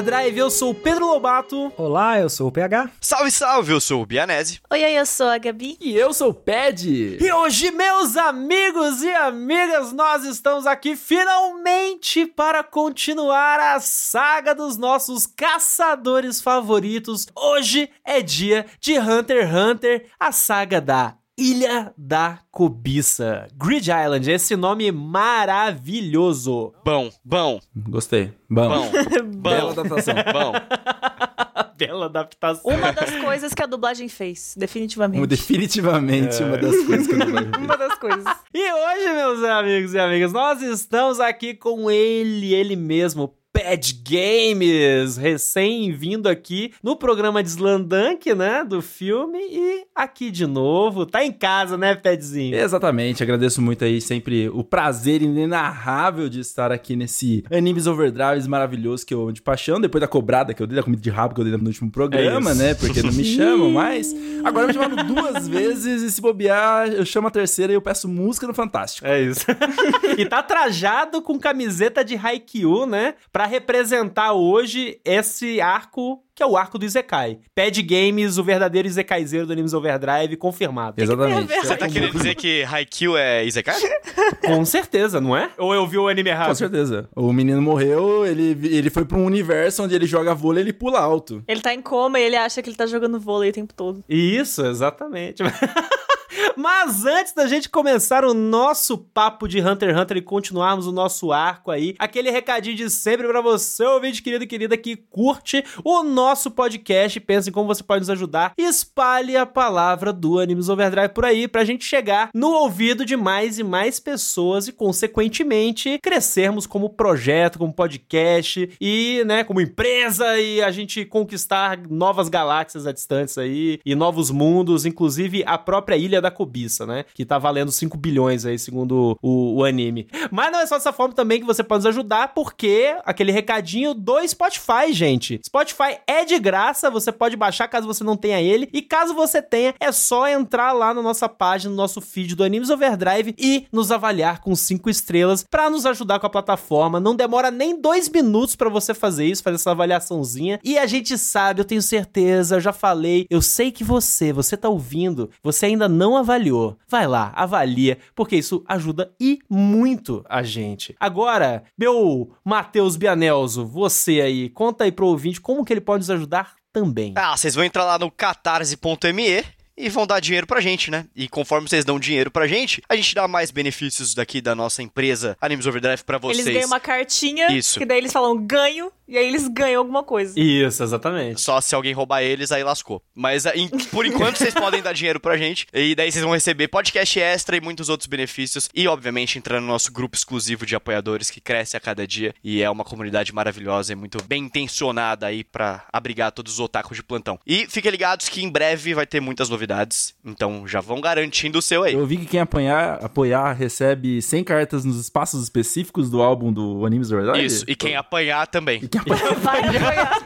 Overdrive, eu sou o Pedro Lobato. Olá, eu sou o PH. Salve, salve, eu sou o Bianese. Oi, oi, eu sou a Gabi. E eu sou o Ped. E hoje, meus amigos e amigas, nós estamos aqui finalmente para continuar a saga dos nossos caçadores favoritos. Hoje é dia de Hunter x Hunter, a saga da Ilha da Cobiça. Grid Island, esse nome maravilhoso. Bom, bom, Gostei. Bom. bom, Bela adaptação. bom. Bela adaptação. Uma das coisas que a dublagem fez, definitivamente. Definitivamente uma das coisas que eu não vai Uma das coisas. E hoje, meus amigos e amigas, nós estamos aqui com ele, ele mesmo, Pad Games, recém-vindo aqui no programa de Slandank, né, do filme, e aqui de novo, tá em casa, né, Padzinho? Exatamente, agradeço muito aí sempre o prazer inenarrável de estar aqui nesse Animes Overdrives maravilhoso que eu amo de paixão, depois da cobrada que eu dei, da comida de rabo que eu dei no último programa, É né, porque não me chamam mais. Agora me chamaram duas vezes e se bobear, eu chamo a terceira e eu peço música no Fantástico. É isso. e tá trajado com camiseta de Haikyuu, né? Pra representar hoje esse arco, que é o arco do Izekai. Pad Games, o verdadeiro Izekaizeiro do Animes Overdrive, confirmado. Exatamente. Você tá querendo dizer que Haikyuu é Izekai? Com certeza, não é? Ou eu vi o anime errado? Com certeza. O menino morreu, ele, ele foi pra um universo onde ele joga vôlei e ele pula alto. Ele tá em coma e ele acha que ele tá jogando vôlei o tempo todo. Isso, exatamente. Mas antes da gente começar o nosso papo de Hunter x Hunter e continuarmos o nosso arco aí, aquele recadinho de sempre pra você, ouvinte querido e querida que curte o nosso podcast, pensa em como você pode nos ajudar, espalhe a palavra do Animes Overdrive por aí pra gente chegar no ouvido de mais e mais pessoas e consequentemente crescermos como projeto, como podcast e, né, como empresa e a gente conquistar novas galáxias a distantes aí e novos mundos, inclusive a própria Ilha da Cobiça, né? Que tá valendo 5 bilhões aí, segundo o, o anime. Mas não é só dessa forma também que você pode nos ajudar, porque aquele recadinho do Spotify, gente. Spotify é de graça, você pode baixar caso você não tenha ele. E caso você tenha, é só entrar lá na nossa página, no nosso feed do Animes Overdrive e nos avaliar com 5 estrelas pra nos ajudar com a plataforma. Não demora nem dois minutos pra você fazer isso, fazer essa avaliaçãozinha. E a gente sabe, eu tenho certeza, eu já falei, eu sei que você, você tá ouvindo, você ainda não avaliou. Vai lá, avalia, porque isso ajuda e muito a gente. Agora, meu Matheus Bianelzo, você aí, conta aí pro ouvinte como que ele pode nos ajudar também. Ah, vocês vão entrar lá no catarse.me e vão dar dinheiro pra gente, né? E conforme vocês dão dinheiro pra gente, a gente dá mais benefícios daqui da nossa empresa Animes Overdrive pra vocês. Eles ganham uma cartinha, Isso. que daí eles falam ganho, e aí eles ganham alguma coisa. Isso, exatamente. Só se alguém roubar eles, aí lascou. Mas ah, em- por enquanto vocês podem dar dinheiro pra gente. E daí vocês vão receber podcast extra e muitos outros benefícios. E, obviamente, entrar no nosso grupo exclusivo de apoiadores que cresce a cada dia. E é uma comunidade maravilhosa e muito bem intencionada aí pra abrigar todos os otakus de plantão. E fiquem ligados que em breve vai ter muitas novidades. Então já vão garantindo o seu aí. Eu vi que quem apoiar, apoiar recebe 100 cartas nos espaços específicos do álbum do Animes Overdrive. Isso. E quem apanhar também. E quem apoiar... Vai apoiar.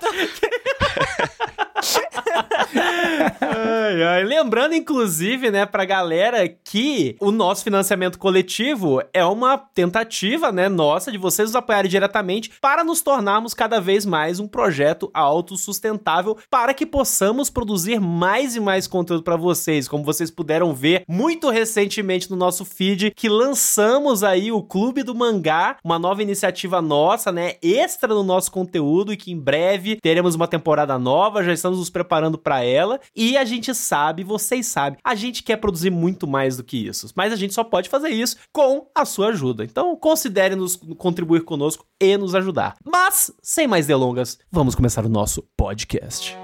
Ai, ai. Lembrando, inclusive, né, pra galera que o nosso financiamento coletivo é uma tentativa, né, nossa, de vocês nos apoiarem diretamente para nos tornarmos cada vez mais um projeto autossustentável para que possamos produzir mais e mais conteúdo pra vocês. Como vocês puderam ver muito recentemente no nosso feed, que lançamos aí o Clube do Mangá, uma nova iniciativa nossa, né, extra no nosso conteúdo e que em breve teremos uma temporada nova, já estamos nos preparando pra ela e a gente sabe, vocês sabem, a gente quer produzir muito mais do que isso, mas a gente só pode fazer isso com a sua ajuda. Então, considere nos contribuir conosco e nos ajudar. Mas, sem mais delongas, vamos começar o nosso podcast.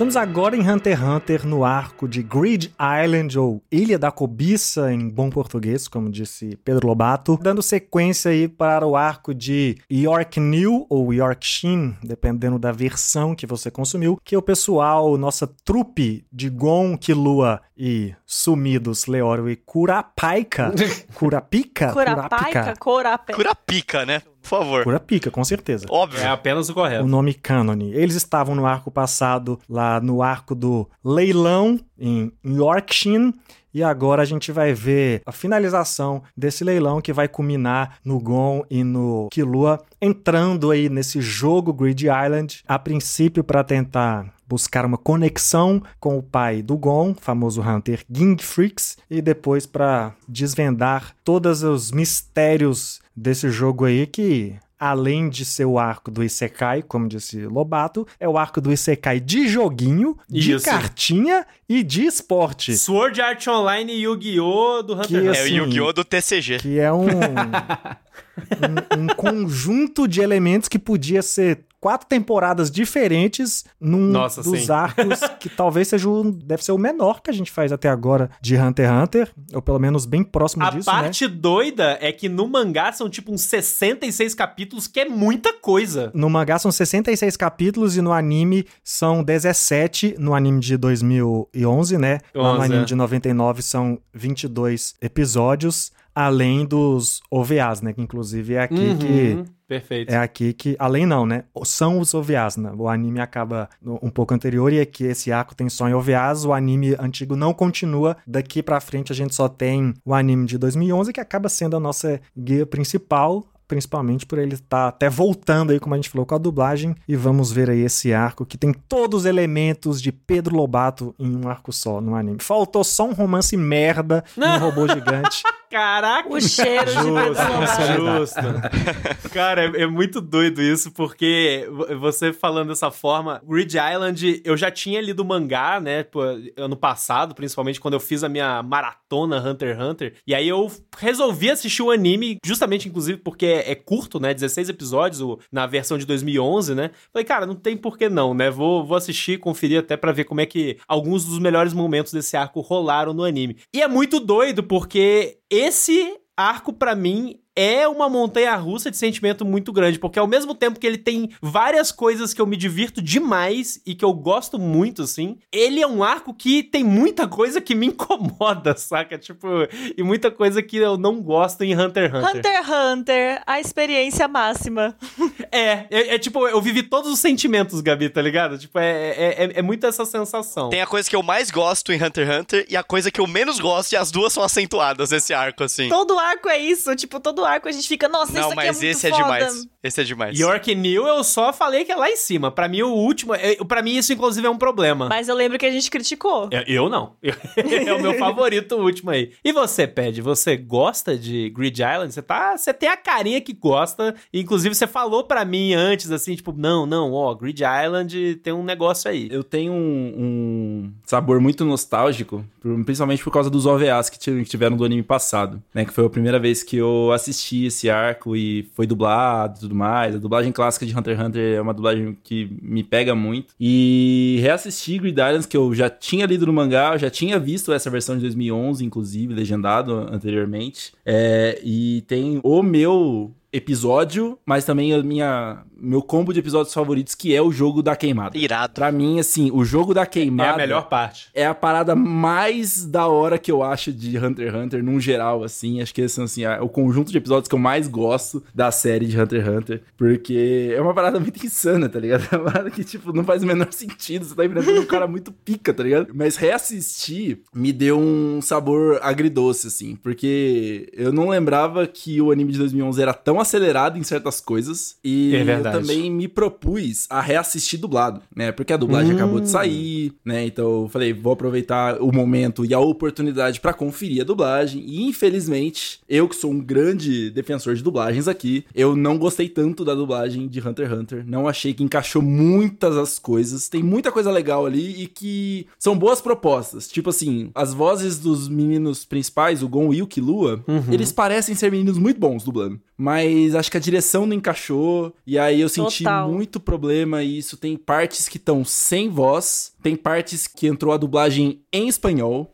Estamos agora em Hunter x Hunter no arco de Grid Island, ou Ilha da Cobiça, em bom português, como disse Pedro Lobato, dando sequência aí para o arco de York New ou York Shin, dependendo da versão que você consumiu, que o pessoal, nossa trupe de Gon, Killua e sumidos Leório e Curapaika, Curapica? Curapaica, Corapé. Curapica, né? Por favor. Pura pica, com certeza. Óbvio. É apenas o correto. o nome cânone. Eles estavam no arco passado, lá no arco do leilão em Yorkshire. E agora a gente vai ver a finalização desse leilão que vai culminar no Gon e no Killua entrando aí nesse jogo Grid Island, a princípio para tentar buscar uma conexão com o pai do Gon, famoso Hunter Ging Freaks, e depois para desvendar todos os mistérios desse jogo aí que além de ser o arco do Isekai, como disse Lobato, é o arco do Isekai de joguinho, de Isso. cartinha e de esporte. Sword Art Online e Yu-Gi-Oh! do Hunter Que Hunter. É o assim, Yu-Gi-Oh! do TCG. Que é um, um, um conjunto de elementos que podia ser quatro temporadas diferentes num Nossa, dos sim. arcos que talvez seja o, deve ser o menor que a gente faz até agora de Hunter x Hunter, ou pelo menos bem próximo A disso, né? parte doida é que no mangá são tipo uns 66 capítulos, que é muita coisa. No mangá são 66 capítulos e no anime são 17, no anime de 2011, né? Lá no 11, anime é. de 99 são 22 episódios, além dos OVAs, né? Que inclusive é aqui Uhum, que Perfeito. É aqui que, além não, né? São os OVAs, né? O anime acaba no- um pouco anterior e aqui esse arco tem só em OVAs. O anime antigo não continua. Daqui pra frente a gente só tem o anime de 2011, que acaba sendo a nossa guia principal. Principalmente por ele estar até voltando aí, como a gente falou, com a dublagem. E vamos ver aí esse arco que tem todos os elementos de Pedro Lobato em um arco só no anime. Faltou só um romance merda e um robô gigante. Caraca! O cheiro de Pedro Lobato. Justo. Cara, é, é muito doido isso, porque vo- você falando dessa forma, Grid Island, eu já tinha lido o mangá, né, pô, ano passado, principalmente quando eu fiz a minha maratona Hunter x Hunter, e aí eu resolvi assistir o anime, justamente, inclusive, porque é, curto, né, 16 episódios o- na versão de 2011, né, falei, cara, não tem por que não, né, vou, vou assistir, conferir até pra ver como é que alguns dos melhores momentos desse arco rolaram no anime. E é muito doido, porque esse arco, pra mim, é uma montanha russa de sentimento muito grande, porque ao mesmo tempo que ele tem várias coisas que eu me divirto demais e que eu gosto muito, assim, ele é um arco que tem muita coisa que me incomoda, saca? Tipo, e muita coisa que eu não gosto em Hunter x Hunter. Hunter x Hunter, a experiência máxima. É, é, é tipo, eu vivi todos os sentimentos, Gabi, tá ligado? Tipo, é, é, é, é muito essa sensação. Tem a coisa que eu mais gosto em Hunter x Hunter e a coisa que eu menos gosto, e as duas são acentuadas nesse arco, assim. Todo arco é isso, tipo, todo arco a gente fica, nossa, Não, isso aqui mas é muito esse é demais. Esse é demais. York New eu só falei que é lá em cima. Pra mim, o último. É, pra mim, isso, inclusive, é um problema. Mas eu lembro que a gente criticou. Eu, eu não. é o meu favorito, o último aí. E você, Ped, você gosta de Grid Island? Você tá, você tem a carinha que gosta. Inclusive, você falou pra mim antes, assim, tipo, não, não, ó, Grid Island tem um negócio aí. Eu tenho um, um sabor muito nostálgico, principalmente por causa dos OVAs que tiveram do anime passado, né? Que foi a primeira vez que eu assisti esse arco e foi dublado e tudo mais. A dublagem clássica de Hunter x Hunter é uma dublagem que me pega muito. E reassisti Grid Islands, que eu já tinha lido no mangá, eu já tinha visto essa versão de 2011, inclusive, legendado anteriormente. É, e tem o meu episódio, mas também a minha meu combo de episódios favoritos, que é o jogo da queimada. Irado. Pra mim, assim, o jogo da É queimada a melhor parte. é a parada mais da hora que eu acho de Hunter x Hunter, num geral, assim. Acho que esse assim, é o conjunto de episódios que eu mais gosto da série de Hunter x Hunter. Porque é uma parada muito insana, tá ligado? É uma parada que, tipo, não faz o menor sentido. Você tá enfrentando um cara muito pica, tá ligado? Mas reassistir me deu um sabor agridoce, assim. Porque eu não lembrava que o anime de 2011 era tão acelerado em certas coisas. E É eu também me propus a reassistir dublado, né? Porque a dublagem Hum. acabou de sair, né? Então eu falei, vou aproveitar o momento e a oportunidade pra conferir a dublagem. E infelizmente, eu que sou um grande defensor de dublagens aqui, eu não gostei tanto da dublagem de Hunter x Hunter. Não achei que encaixou muitas as coisas. Tem muita coisa legal ali e que são boas propostas. Tipo assim, as vozes dos meninos principais, o Gon e o Killua, eles parecem ser meninos muito bons dublando. Mas acho que a direção não encaixou. E aí eu senti Total. muito problema. E isso tem partes que estão sem voz. Tem partes que entrou a dublagem em espanhol.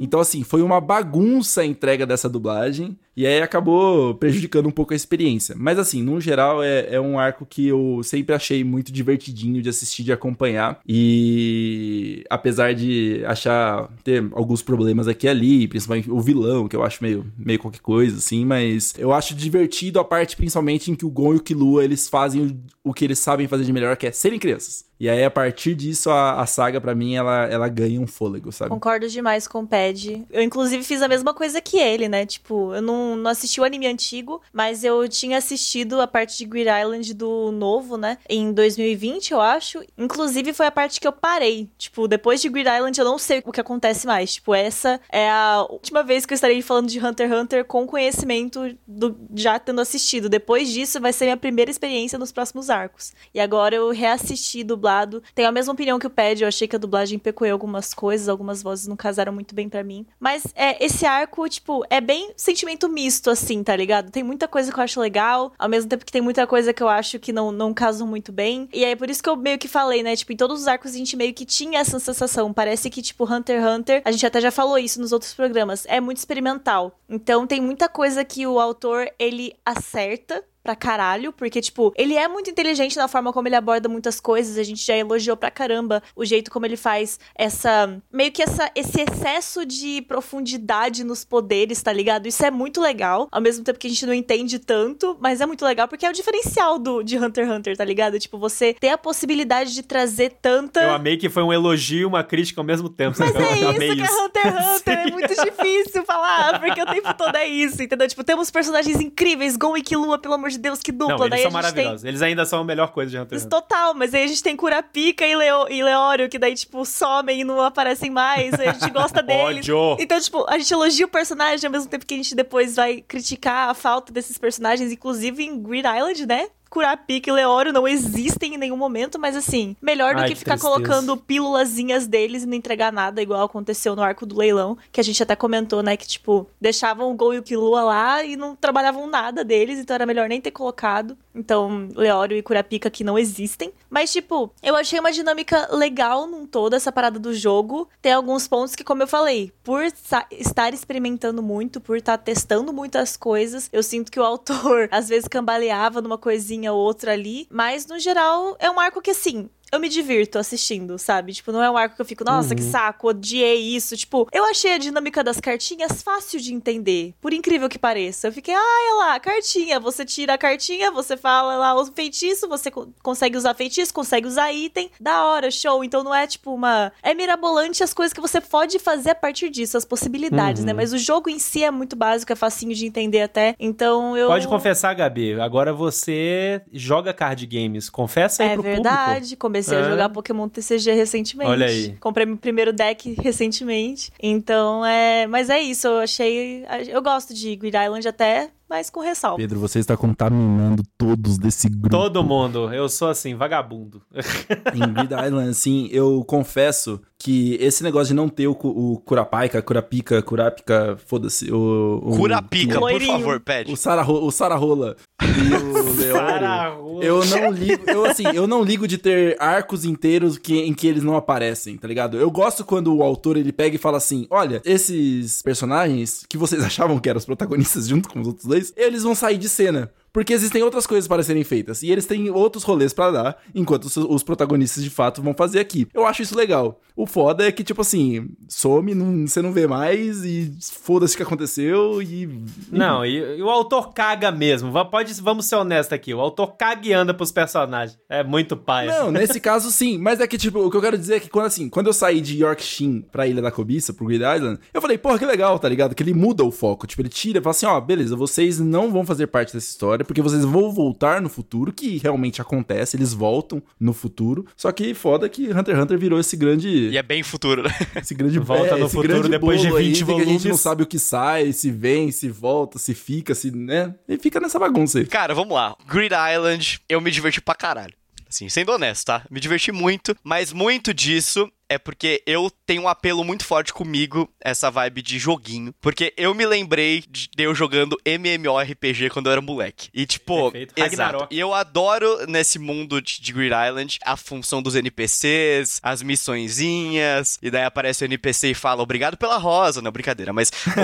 Então, assim, foi uma bagunça a entrega dessa dublagem. E aí acabou prejudicando um pouco a experiência. Mas assim, no geral, é, é um arco que eu sempre achei muito divertidinho de assistir, de acompanhar. E apesar de achar ter alguns problemas aqui e ali, principalmente o vilão, que eu acho meio, meio qualquer coisa, assim, mas eu acho divertido a parte principalmente em que o Gon e o Killua, eles fazem o, o que eles sabem fazer de melhor, que é serem crianças. E aí, a partir disso, a, a saga, para mim, ela, ela ganha um fôlego, sabe? Concordo demais com o Pad. Eu, inclusive, fiz a mesma coisa que ele, né? Tipo, eu não, não assisti o anime antigo, mas eu tinha assistido a parte de Grid Island do novo, né? Em 2020, eu acho. Inclusive, foi a parte que eu parei. Tipo, depois de Grid Island, eu não sei o que acontece mais. Tipo, essa é a última vez que eu estarei falando de Hunter x Hunter com conhecimento do já tendo assistido. Depois disso, vai ser minha primeira experiência nos próximos arcos. E agora eu reassisti dublado dublado. Tenho a mesma opinião que o Pad, eu achei que a dublagem pecou algumas coisas, algumas vozes não casaram muito bem para mim. Mas é, esse arco, tipo, é bem sentimento misto, assim, tá ligado? Tem muita coisa que eu acho legal, ao mesmo tempo que tem muita coisa que eu acho que não, não casam muito bem. E aí, por isso que eu meio que falei, né? Tipo, em todos os arcos a gente meio que tinha essa sensação. Parece que, tipo, Hunter x Hunter, a gente até já falou isso nos outros programas, é muito experimental. Então tem muita coisa que o autor, ele acerta pra caralho, porque, tipo, ele é muito inteligente na forma como ele aborda muitas coisas. A gente já elogiou pra caramba o jeito como ele faz essa. meio que essa, esse excesso de profundidade nos poderes, tá ligado? Isso é muito legal. Ao mesmo tempo que a gente não entende tanto, mas é muito legal porque é o diferencial do, de Hunter x Hunter, tá ligado? Tipo, você ter a possibilidade de trazer tanta. Eu amei que foi um elogio e uma crítica ao mesmo tempo. Mas é isso que isso. é Hunter x Hunter. é muito difícil falar, porque o tempo todo é isso, entendeu? Tipo, temos personagens incríveis, Gon e Killua, pelo amor de Deus, que dupla. Não, eles Daí são maravilhosos. Eles ainda são a melhor coisa de Hunter tem... Total, mas aí a gente tem Curapica e, Leo... e Leório, que daí, tipo, somem e não aparecem mais. Aí a gente gosta deles. Ódio. Então, tipo, a gente elogia o personagem ao mesmo tempo que a gente depois vai criticar a falta desses personagens, inclusive em Grid Island, né? Curapica e Leório não existem em nenhum momento, mas assim, melhor do Ai, que, que ficar tristeza. colocando pílulazinhas deles e não entregar nada, igual aconteceu no arco do leilão, que a gente até comentou, né, que tipo, deixavam o Gol e o Killua lá e não trabalhavam nada deles, então era melhor nem ter colocado. Então, Leório e Curapica que não existem. Mas, tipo, eu achei uma dinâmica legal num todo, essa parada do jogo. Tem alguns pontos que, como eu falei, por estar experimentando muito, por estar testando muitas coisas, eu sinto que o autor às vezes cambaleava numa coisinha ou outra ali. Mas, no geral, é um arco que, assim, eu me divirto assistindo, sabe? Tipo, não é um arco que eu fico, nossa, que saco, odiei isso. Tipo, eu achei a dinâmica das cartinhas fácil de entender, por incrível que pareça. Eu fiquei, ah, olha lá, cartinha. Você tira a cartinha, você fala lá o feitiço, você co- consegue usar feitiço, consegue usar item. Da hora, show. Então não é tipo uma. É mirabolante as coisas que você pode fazer a partir disso, as possibilidades, né? Mas o jogo em si é muito básico, é facinho de entender até. Então eu. Pode confessar, Gabi. Agora você joga card games. Confessa aí É pro verdade, comecei a É. jogar Pokémon TCG recentemente. Olha aí. Comprei meu primeiro deck recentemente. Então, é. Mas é isso, eu achei. Eu gosto de Grid Island até, mas com ressalva. Pedro, você está contaminando todos desse grupo. Todo mundo. Eu sou assim, vagabundo. Em Grid Island, assim, eu confesso que esse negócio de não ter o, o Curapica, Curapica, Curapica, foda-se, o... o Curapica, por Loirinho. favor, pede. O Sararro, o Sararola e o Leório. Eu não ligo, eu assim, eu não ligo de ter arcos inteiros que, em que eles não aparecem, tá ligado? Eu gosto quando o autor ele pega e fala assim: "Olha, esses personagens que vocês achavam que eram os protagonistas junto com os outros dois, eles vão sair de cena." Porque existem outras coisas para serem feitas. E eles têm outros rolês pra dar, enquanto os, os protagonistas de fato vão fazer aqui. Eu acho isso legal. O foda é que, tipo assim, some, não, você não vê mais e foda-se o que aconteceu e. Não, e, e o autor caga mesmo. Pode, vamos ser honestos aqui. O autor caga e anda pros personagens. É muito pai. Não, nesse caso sim. Mas é que, tipo, o que eu quero dizer é que quando, assim, quando eu saí de Yorkshire pra Ilha da Cobiça, pro Great Island, eu falei, porra, que legal, tá ligado? Que ele muda o foco. Tipo, ele tira e fala assim, ó, beleza, vocês não vão fazer parte dessa história, porque vocês vão voltar no futuro, que realmente acontece, eles voltam no futuro. Só que foda que Hunter x Hunter virou esse grande... E é bem futuro, né? Esse grande Volta no esse futuro grande depois de bolo aí, 20 que a gente não volumes. sabe o que sai, se vem, se volta, se fica, se, né? E fica nessa bagunça aí. Cara, vamos lá. Grid Island, eu me diverti pra caralho. Assim, sendo honesto, tá? Me diverti muito, mas muito disso é porque eu tenho um apelo muito forte comigo, essa vibe de joguinho. Porque eu me lembrei de eu jogando MMORPG quando eu era moleque. E tipo, Perfeito. exato. E eu adoro nesse mundo de, Grid Island a função dos NPCs, as missõezinhas. E daí aparece o NPC e fala obrigado pela rosa. Não, brincadeira, mas. O...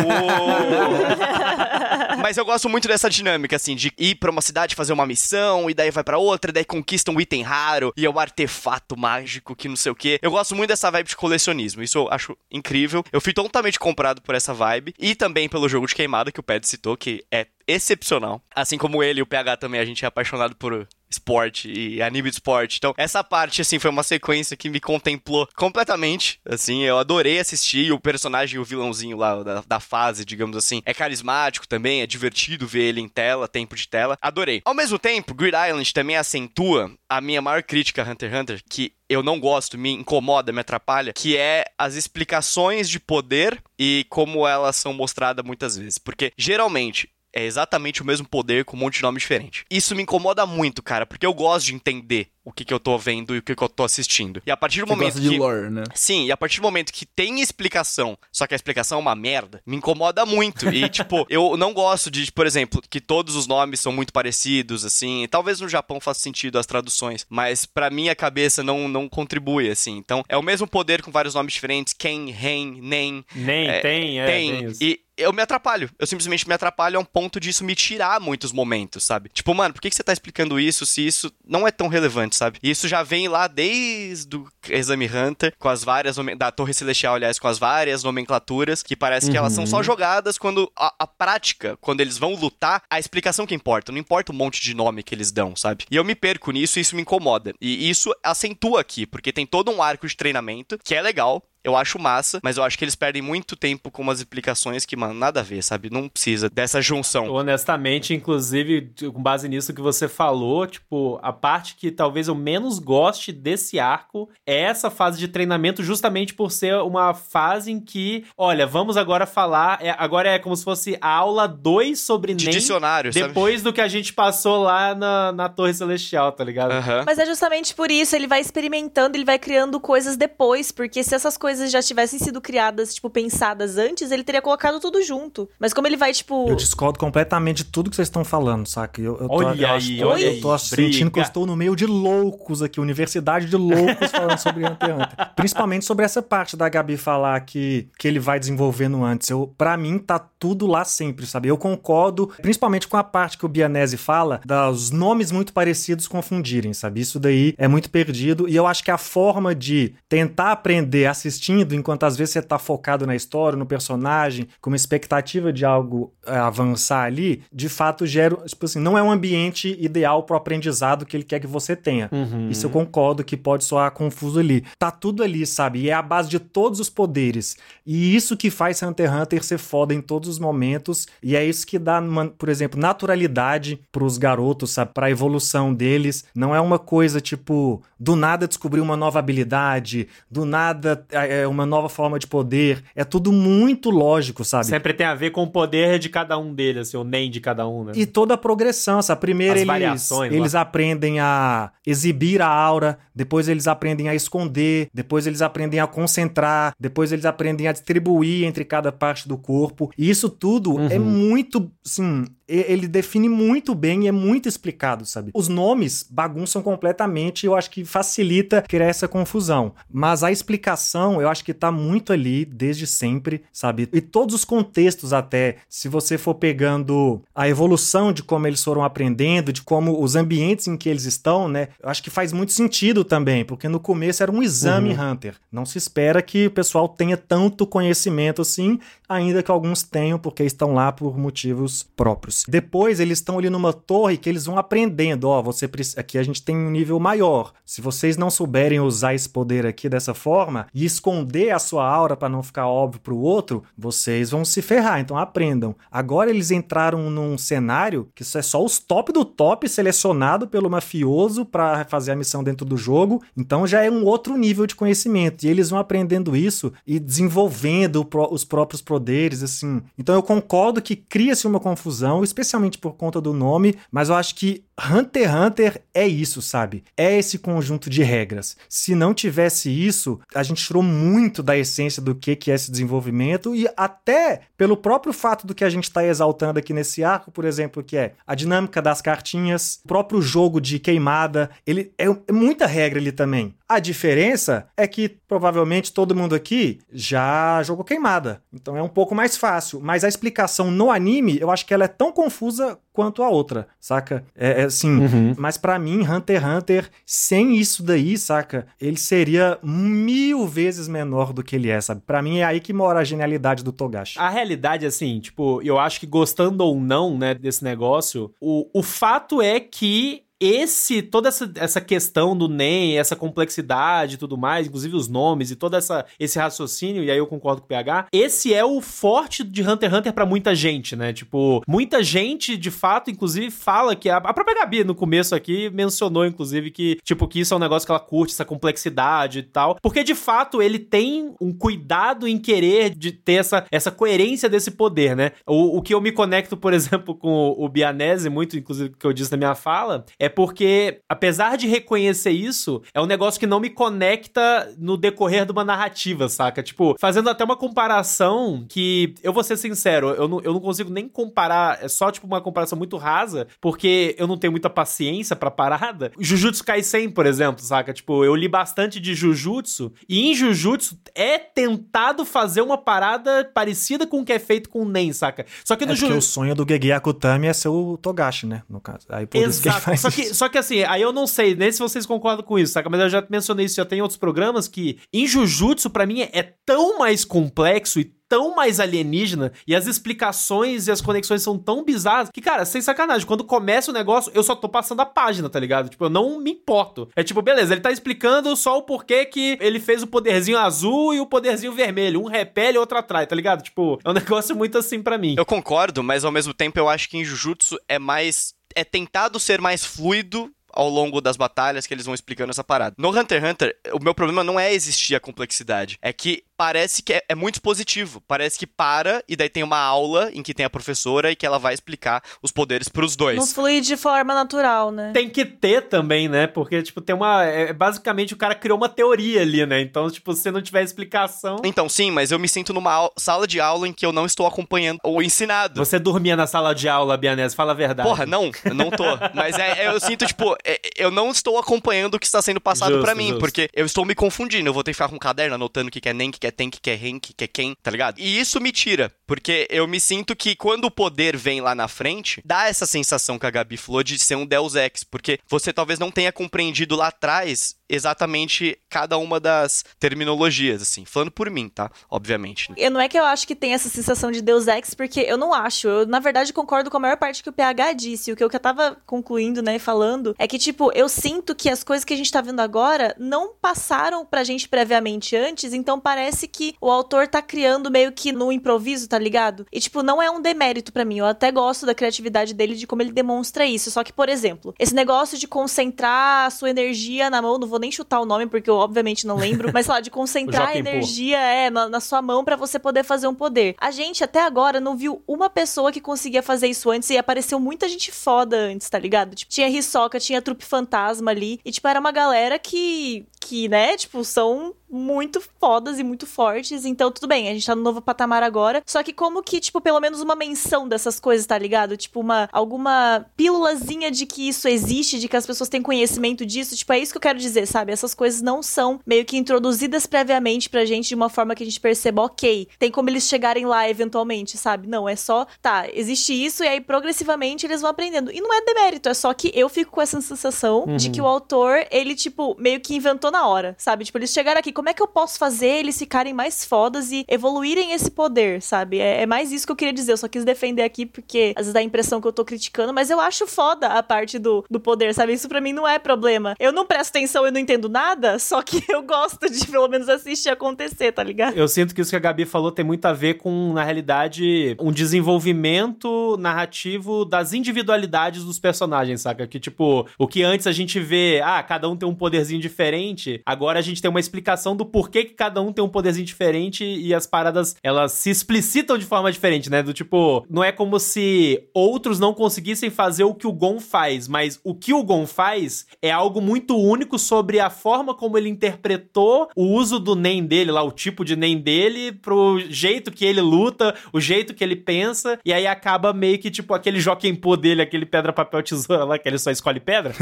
Mas eu gosto muito dessa dinâmica, assim, de ir pra uma cidade fazer uma missão, e daí vai pra outra, e daí conquista um item raro, e é um artefato mágico que não sei o quê. Eu gosto muito dessa vibe de colecionismo, isso eu acho incrível. Eu fui totalmente comprado por essa vibe, e também pelo jogo de queimada que o Ped citou, que é excepcional. Assim como ele e o PH também, a gente é apaixonado por esporte e anime de esporte. Então, essa parte, assim, foi uma sequência que me contemplou completamente. Assim, eu adorei assistir. O personagem, o vilãozinho lá da, da fase, digamos assim, é carismático também, é divertido ver ele em tela, tempo de tela. Adorei. Ao mesmo tempo, Grid Island também acentua a minha maior crítica a Hunter x Hunter, que eu não gosto, me incomoda, me atrapalha, que é as explicações de poder e como elas são mostradas muitas vezes. Porque, geralmente, é exatamente o mesmo poder com um monte de nome diferente. Isso me incomoda muito, cara, porque eu gosto de entender o que, que eu tô vendo e o que, que eu tô assistindo. E a partir do Você momento gosta que. de lore, né? Sim, e a partir do momento que tem explicação, só que a explicação é uma merda, me incomoda muito. E, tipo, eu não gosto de, por exemplo, que todos os nomes são muito parecidos, assim. Talvez no Japão faça sentido as traduções, mas pra minha cabeça não, não contribui, assim. Então, é o mesmo poder com vários nomes diferentes: Ken, Ren, Nen. Nem, É, tem, é. tem. isso. E eu me atrapalho. Eu simplesmente me atrapalho a um ponto disso me tirar muitos momentos, sabe? Tipo, mano, por que, que você tá explicando isso se isso não é tão relevante, sabe? E isso já vem lá desde o Exame Hunter, com as várias. da Torre Celestial, aliás, com as várias nomenclaturas, que parece que elas são só jogadas quando a, a prática, quando eles vão lutar, a explicação que importa. Não importa o monte de nome que eles dão, sabe? E eu me perco nisso e isso me incomoda. E isso acentua aqui, porque tem todo um arco de treinamento que é legal. Eu acho massa, mas eu acho que eles perdem muito tempo com umas explicações que, mano, nada a ver, sabe? Não precisa dessa junção. Honestamente, inclusive, com base nisso que você falou, tipo, a parte que talvez eu menos goste desse arco é essa fase de treinamento, justamente por ser uma fase em que, olha, vamos agora falar, é- agora é como se fosse a aula 2 sobre De NEM, dicionário, sabe? depois do que a gente passou lá na, na Torre Celestial, tá ligado? Aham. Mas é justamente por isso, ele vai experimentando, ele vai criando coisas depois, porque se essas coisas já tivessem sido criadas, tipo, pensadas antes, ele teria colocado tudo junto. Mas como ele vai, tipo. Eu discordo completamente de tudo que vocês estão falando, saca? Eu, eu tô, Olha eu aí, acho- olha eu tô aí, sentindo que eu briga. estou no meio de loucos aqui, universidade de loucos falando sobre Hunter x Hunter. Principalmente sobre essa parte da Gabi falar que, que ele vai desenvolvendo antes. Eu, pra mim, tá tudo lá sempre, sabe? Eu concordo, principalmente com a parte que o Bianese fala, dos nomes muito parecidos confundirem, sabe? Isso daí é muito perdido e eu acho que a forma de tentar aprender assistindo, enquanto às vezes você tá focado na história, no personagem, com uma expectativa de algo é, avançar ali, de fato gera, tipo assim, não é um ambiente ideal pro aprendizado que ele quer que você tenha. Uhum. Isso eu concordo que pode soar confuso ali. Tá tudo ali, sabe? E é a base de todos os poderes. E isso que faz Hunter x Hunter ser foda em todos os momentos. E é isso que dá, uma- por exemplo, naturalidade pros garotos, sabe? Pra evolução deles. Não é uma coisa tipo, do nada descobrir uma nova habilidade, do nada é, uma nova forma de poder. É tudo muito lógico, sabe? Sempre tem a ver com o poder de cada um deles, assim, o NEM de cada um, né? E toda a progressão, sabe? Primeiro As eles, lá. eles aprendem a exibir a aura, depois eles aprendem a esconder, depois eles aprendem a concentrar, depois eles aprendem a distribuir entre cada parte do corpo. E isso tudo é Uhum. muito, assim, e- ele define muito bem e é muito explicado, sabe? Os nomes bagunçam completamente e eu acho que facilita criar essa confusão. Mas a explicação, eu acho que tá muito ali desde sempre, sabe? E todos os contextos até, se você for pegando a evolução de como eles foram aprendendo, de como os ambientes em que eles estão, né? Eu acho que faz muito sentido também, porque no começo era um exame Hunter. Não se espera que o pessoal tenha tanto conhecimento assim, ainda que alguns tenham, porque estão lá por motivos próprios. Depois eles estão ali numa torre que eles vão aprendendo, ó, você preci- aqui a gente tem um nível maior. Se vocês não souberem usar esse poder aqui dessa forma e esconder a sua aura para não ficar óbvio pro outro, vocês vão se ferrar, então aprendam. Agora eles entraram num cenário que isso é só os top do top selecionado pelo mafioso para fazer a missão dentro do jogo, então já é um outro nível de conhecimento e eles vão aprendendo isso e desenvolvendo o os próprios poderes, assim. Então eu concordo que cria-se uma confusão, especialmente por conta do nome, mas eu acho que Hunter x Hunter é isso, sabe? É esse conjunto de regras. Se não tivesse isso, a gente tirou muito da essência do que é esse desenvolvimento e até pelo próprio fato do que a gente está exaltando aqui nesse arco, por exemplo, que é a dinâmica das cartinhas, o próprio jogo de queimada, ele é, é muita regra ali também. A diferença é que provavelmente todo mundo aqui já jogou queimada, então é um pouco mais fácil. Mas a explicação no anime, eu acho que ela é tão confusa quanto a outra, saca? É, é assim, Uhum. mas pra mim, Hunter x Hunter, sem isso daí, saca? Ele seria mil vezes menor do que ele é, sabe? Pra mim é aí que mora a genialidade do Togashi. A realidade, assim, tipo, eu acho que gostando ou não, né, desse negócio, o, o fato é que esse toda essa, essa questão do NEM, essa complexidade e tudo mais, inclusive os nomes e todo essa, esse raciocínio, e aí eu concordo com o PH, esse é o forte de Hunter x Hunter pra muita gente, né? Tipo, muita gente, de fato, inclusive, fala que a, a própria Gabi no começo aqui mencionou, inclusive, que, tipo, que isso é um negócio que ela curte, essa complexidade e tal. Porque, de fato, ele tem um cuidado em querer de ter essa, essa coerência desse poder, né? O, o que eu me conecto, por exemplo, com o, o Bianese, muito, inclusive, que eu disse na minha fala, é porque, apesar de reconhecer isso, é um negócio que não me conecta no decorrer de uma narrativa, saca? Tipo, fazendo até uma comparação que, eu vou ser sincero, eu não, eu não consigo nem comparar, é só, tipo, uma comparação muito rasa, porque eu não tenho muita paciência pra parada. Jujutsu Kaisen, por exemplo, saca? Tipo, eu li bastante de Jujutsu, e em Jujutsu é tentado fazer uma parada parecida com o que é feito com o Nen, saca? Só que É no o Jujutsu... sonho do Gege Akutami é ser o Togashi, né? No caso. Aí por isso que ele Exato. faz Só que, só que assim, aí eu não sei nem se vocês concordam com isso, saca? Mas eu já mencionei isso já tem em outros programas que em Jujutsu, pra mim, é tão mais complexo e tão mais alienígena e as explicações e as conexões são tão bizarras que, cara, sem sacanagem, quando começa o negócio, eu só tô passando a página, tá ligado? Tipo, eu não me importo. É tipo, beleza, ele tá explicando só o porquê que ele fez o poderzinho azul e o poderzinho vermelho. Um repele, outro atrai, tá ligado? Tipo, é um negócio muito assim pra mim. Eu concordo, mas ao mesmo tempo eu acho que em Jujutsu é mais. É tentado ser mais fluido ao longo das batalhas que eles vão explicando essa parada. No Hunter x Hunter, o meu problema não é existir a complexidade, é que parece que é, é muito positivo. Parece que para e daí tem uma aula em que tem a professora e que ela vai explicar os poderes pros dois. Não flui de forma natural, né? Tem que ter também, né? Porque, tipo, tem uma. É, basicamente, o cara criou uma teoria ali, né? Então, tipo, se não tiver explicação. Então, sim, mas eu me sinto numa sala de aula em que eu não estou acompanhando o ensinado. Você dormia na sala de aula, Bianese, fala a verdade. Porra, não, eu não tô. Mas é, é- eu sinto, tipo, é- eu não estou acompanhando o que está sendo passado pra mim, justo. porque eu estou me confundindo. Eu vou ter que ficar com um caderno anotando o que é nem, o que que é o que é o que é quem, tá ligado? E isso me tira, porque eu me sinto que quando o poder vem lá na frente, dá essa sensação que a Gabi falou de ser um Deus Ex, porque você talvez não tenha compreendido lá atrás exatamente cada uma das terminologias, assim. Falando por mim, tá? Obviamente. né? Eu não é que eu acho que tem essa sensação de Deus Ex, porque eu não acho. Eu, na verdade, concordo com a maior parte que o PH disse. O que eu que eu tava concluindo, né, falando, é que, tipo, eu sinto que as coisas que a gente tá vendo agora não passaram pra gente previamente antes, então parece que o autor tá criando meio que no improviso, tá ligado? E, tipo, não é um demérito pra mim. Eu até gosto da criatividade dele, de como ele demonstra isso. Só que, por exemplo, esse negócio de concentrar a sua energia na mão, não vou nem chutar o nome, porque eu obviamente não lembro, mas sei lá, de concentrar a energia é, na, na sua mão pra você poder fazer um poder. A gente até agora não viu uma pessoa que conseguia fazer isso antes e apareceu muita gente foda antes, tá ligado? Tipo, tinha Hisoka, tinha Trupe Fantasma ali, e tipo, era uma galera que, que, né, tipo, são muito fodas e muito fortes, então tudo bem, a gente tá no novo patamar agora, só que como que, tipo, pelo menos uma menção dessas coisas, tá ligado? Tipo, uma, alguma pílulazinha de que isso existe, de que as pessoas têm conhecimento disso, tipo, é isso que eu quero dizer, sabe? Essas coisas não são meio que introduzidas previamente pra gente de uma forma que a gente perceba, ok, tem como eles chegarem lá eventualmente, sabe? Não, é só, tá, existe isso e aí progressivamente eles vão aprendendo. E não é demérito, é só que eu fico com essa sensação de que o autor, ele, tipo, meio que inventou na hora, sabe? Tipo, eles chegaram aqui, como é que eu posso fazer eles ficarem mais fodas e evoluírem esse poder, sabe? É, é mais isso que eu queria dizer. Eu só quis defender aqui porque às vezes dá a impressão que eu tô criticando, mas eu acho foda a parte do, do poder, sabe? Isso pra mim não é problema. Eu não presto atenção e não entendo nada, só que eu gosto de pelo menos assistir acontecer, tá ligado? Eu sinto que isso que a Gabi falou tem muito a ver com, na realidade, um desenvolvimento narrativo das individualidades dos personagens, saca? Que, tipo, o que antes a gente vê, ah, cada um tem um poderzinho diferente, agora a gente tem uma explicação explicação do porquê que cada um tem um poderzinho diferente e as paradas, elas se explicitam de forma diferente, né? Do tipo, não é como se outros não conseguissem fazer o que o Gon faz, mas o que o Gon faz é algo muito único sobre a forma como ele interpretou o uso do Nen dele, lá, o tipo de Nen dele, pro jeito que ele luta, o jeito que ele pensa, e aí acaba meio que, tipo, aquele Joaquim Pô dele, aquele pedra, papel, tesoura lá, que ele só escolhe pedra.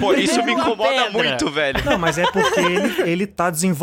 Pô, isso me Uma incomoda pedra. muito, velho. Não, mas é porque ele, ele tá desenvolvendo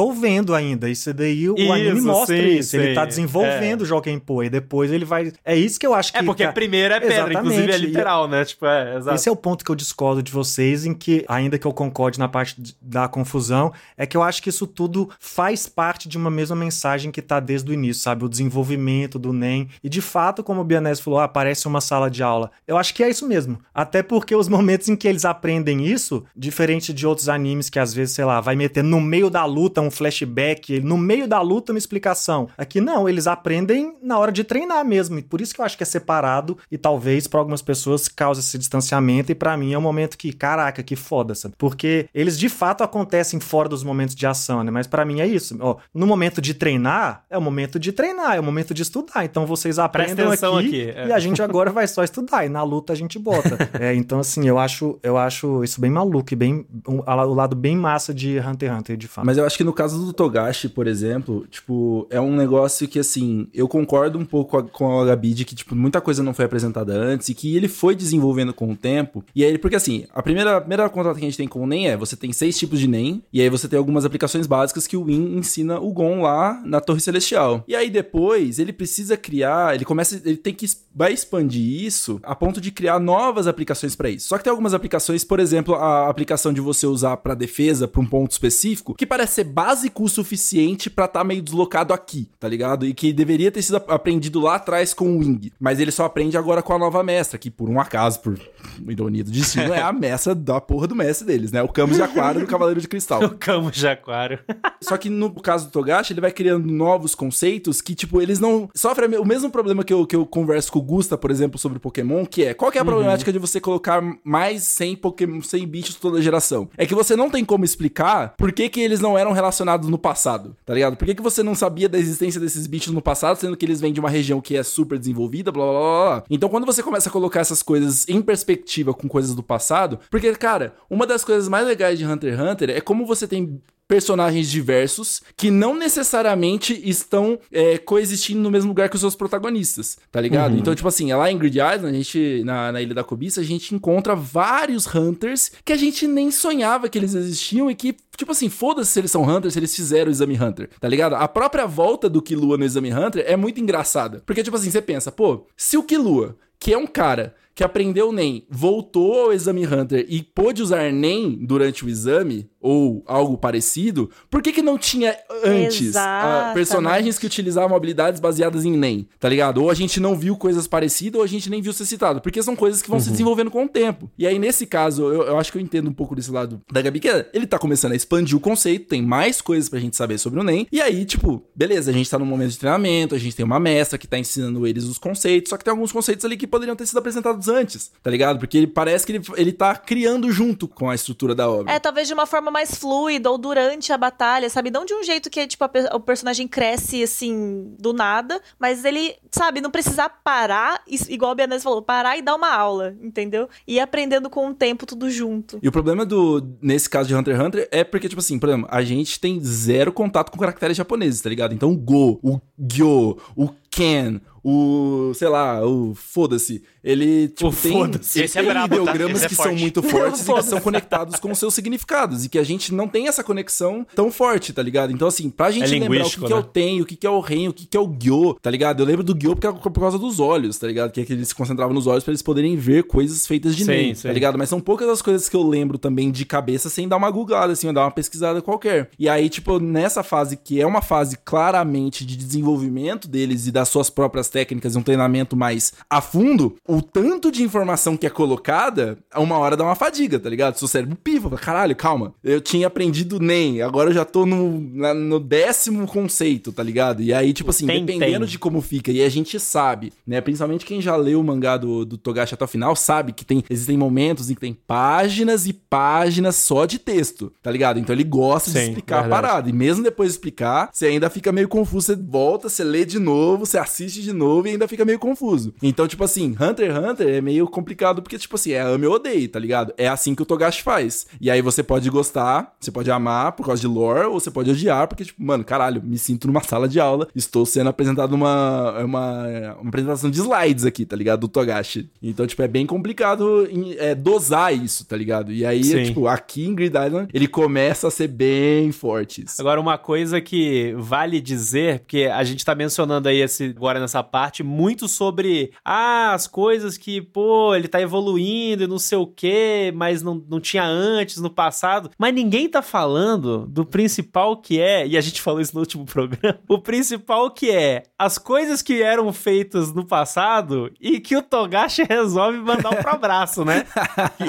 ainda. Isso daí o Isso, anime mostra sim, isso. Ele sim. tá desenvolvendo o Joaquim Pô. E depois ele vai. É isso que eu acho que. É porque tá- primeiro é pedra, Exatamente. inclusive é E- literal, né? Tipo, é, exato. Esse é o ponto que eu discordo de vocês, em que, ainda que eu concorde na parte da confusão, é que eu acho que isso tudo faz parte de uma mesma mensagem que tá desde o início, sabe? O desenvolvimento do NEM. E de fato, como o Bianese falou, ah, parece uma sala de aula. Eu acho que é isso mesmo. Até porque os momentos em que eles aprendem isso, diferente de outros animes que às vezes, sei lá, vai meter no meio da luta um flashback, no meio da luta uma explicação. Aqui não, eles aprendem na hora de treinar mesmo. E por isso que eu acho que é separado e talvez para algumas pessoas cause esse distanciamento e pra mim é um momento que, caraca, que foda, sabe? Porque eles de fato acontecem fora dos momentos de ação, né? Mas pra mim é isso. Ó, no momento de treinar, é o momento de treinar, é o momento de estudar. Então vocês aprendem aqui, aqui, é. e a gente agora vai só estudar e na luta a gente bota. É, então assim, eu acho, eu acho isso bem maluco e bem um- o lado bem massa de Hunter x Hunter, de fato. Mas eu acho que no caso do Togashi, por exemplo, tipo, é um negócio que, assim, eu concordo um pouco com a- a Gabi de que, tipo, muita coisa não foi apresentada antes e que ele foi desenvolvendo com o tempo. E aí, porque assim, a primeira, primeira contato que a gente tem com o NEM é, você tem seis tipos de NEM, e aí você tem algumas aplicações básicas que o Win ensina o Gon lá na Torre Celestial. E aí depois, ele precisa criar, ele começa, ele tem que, vai expandir isso a ponto de criar novas aplicações pra isso. Só que tem algumas aplicações, por exemplo, a aplicação de você usar pra defesa, pra um ponto específico, que parece ser básico o suficiente pra estar meio deslocado aqui, tá ligado? E que deveria ter sido ap- aprendido lá atrás com o Wing. Mas ele só aprende agora com a nova mestra, que por um acaso, por ironia do destino, é a mestra da porra do mestre deles, né? O Camus de Aquário do Cavaleiro de Cristal. O Camus de Aquário. Só que no caso do Togashi, ele vai criando novos conceitos que, tipo, eles não. Sofrem o mesmo problema que eu, que eu converso com o Gusta, por exemplo, sobre Pokémon, que é qual que é a problemática de você colocar mais 100 Pokémon, 100 bichos toda geração? É que você não tem como explicar por que, que eles não eram relacionados no passado, tá ligado? Por que, que você não sabia da existência desses bichos no passado, sendo que eles vêm de uma região que é super desenvolvida, blá blá blá. blá. Então, quando você começa a colocar essas coisas em perspectiva com coisas do passado, porque, cara, uma das coisas mais legais de Hunter x Hunter é como você tem personagens diversos que não necessariamente estão é, coexistindo no mesmo lugar que os seus protagonistas, tá ligado? Então, tipo assim, lá em Grid Island, a gente, na, na Ilha da Cobiça, a gente encontra vários Hunters que a gente nem sonhava que eles existiam e que, tipo assim, foda-se se eles são Hunters, se eles fizeram o Exame Hunter, tá ligado? A própria volta do Killua no Exame Hunter é muito engraçada. Porque, tipo assim, você pensa, pô, se o Killua, que é um cara que aprendeu NEM, voltou ao Exame Hunter e pôde usar NEM durante o exame, ou algo parecido, por que que não tinha antes Exatamente. personagens que utilizavam habilidades baseadas em NEM, tá ligado? Ou a gente não viu coisas parecidas, ou a gente nem viu ser citado, porque são coisas que vão se desenvolvendo com o tempo. E aí, nesse caso, eu, eu acho que eu entendo um pouco desse lado da Gabi, que é, ele tá começando a expandir o conceito, tem mais coisas pra gente saber sobre o NEM, e aí, tipo, beleza, a gente tá num momento de treinamento, a gente tem uma mestra que tá ensinando eles os conceitos, só que tem alguns conceitos ali que poderiam ter sido apresentados antes, tá ligado? Porque ele parece que ele, ele tá criando junto com a estrutura da obra. É, talvez de uma forma mais fluida ou durante a batalha, sabe? Não de um jeito que tipo, a o personagem cresce assim do nada, mas ele, sabe, não precisar parar, igual a Bianese falou, parar e dar uma aula, entendeu? E ir aprendendo com o tempo tudo junto. E o problema do nesse caso de Hunter x Hunter é porque, tipo assim, por exemplo, a gente tem zero contato com caracteres japoneses, tá ligado? Então o Go, o Gyo, o Ken, o, sei lá, o foda-se, ele tipo, O tem, ele é tem brabo, tá? ideogramas Esse é que forte. são muito fortes e que são conectados com seus significados e que a gente não tem essa conexão tão forte, tá ligado? Então assim, pra gente É lembrar o que, linguístico, que é o né? Ten, o que, que é o Ren, o que, que é o Gyo, tá ligado? Eu lembro do Gyo porque é por causa dos olhos, tá ligado? Que é que eles se concentravam nos olhos pra eles poderem ver coisas feitas de Sim, Nen, sim. tá ligado? Mas são poucas as coisas que eu lembro também de cabeça sem dar uma googlada, assim, ou dar uma pesquisada qualquer. E aí, tipo, nessa fase que é uma fase claramente de desenvolvimento deles e das suas próprias técnicas e um treinamento mais a fundo, o tanto de informação que é colocada, uma hora dá uma fadiga, tá ligado? Seu cérebro piva, caralho, calma. Eu tinha aprendido NEM, agora eu já tô no, na- no décimo conceito, tá ligado? E aí, tipo assim, Tem, dependendo tem. de como fica, e a gente sabe, né? Principalmente quem já leu o mangá do, do Togashi até o final, sabe que tem, existem momentos em que tem páginas e páginas só de texto, tá ligado? Então ele gosta de Sim, explicar verdade. a parada. E mesmo depois de explicar, você ainda fica meio confuso. Você volta, você lê de novo, você assiste de novo e ainda fica meio confuso. Então, tipo assim, Hunter x Hunter é meio complicado porque, tipo assim, é ame ou odeie, tá ligado? É assim que o Togashi faz. E aí você pode gostar, você pode amar por causa de lore, ou você pode odiar porque, tipo, mano, caralho, me sinto numa sala de aula, estou sendo apresentado uma, uma, uma apresentação de slides aqui, tá ligado? Do Togashi. Então, tipo, é bem complicado em- é, dosar isso, tá ligado? E aí, Sim. tipo, aqui em Grid Island, ele começa a ser bem forte. isso. Agora, uma coisa que vale dizer, porque a gente tá mencionando aí esse, agora nessa parte, muito sobre ah, as coisas que, pô, ele tá evoluindo e não sei o quê, mas não, não tinha antes, no passado. Mas ninguém tá falando do principal que é, e a gente falou isso no último programa, o principal que é as coisas que eram feitas no passado e que o Togashi resolve mandar um pro abraço, né?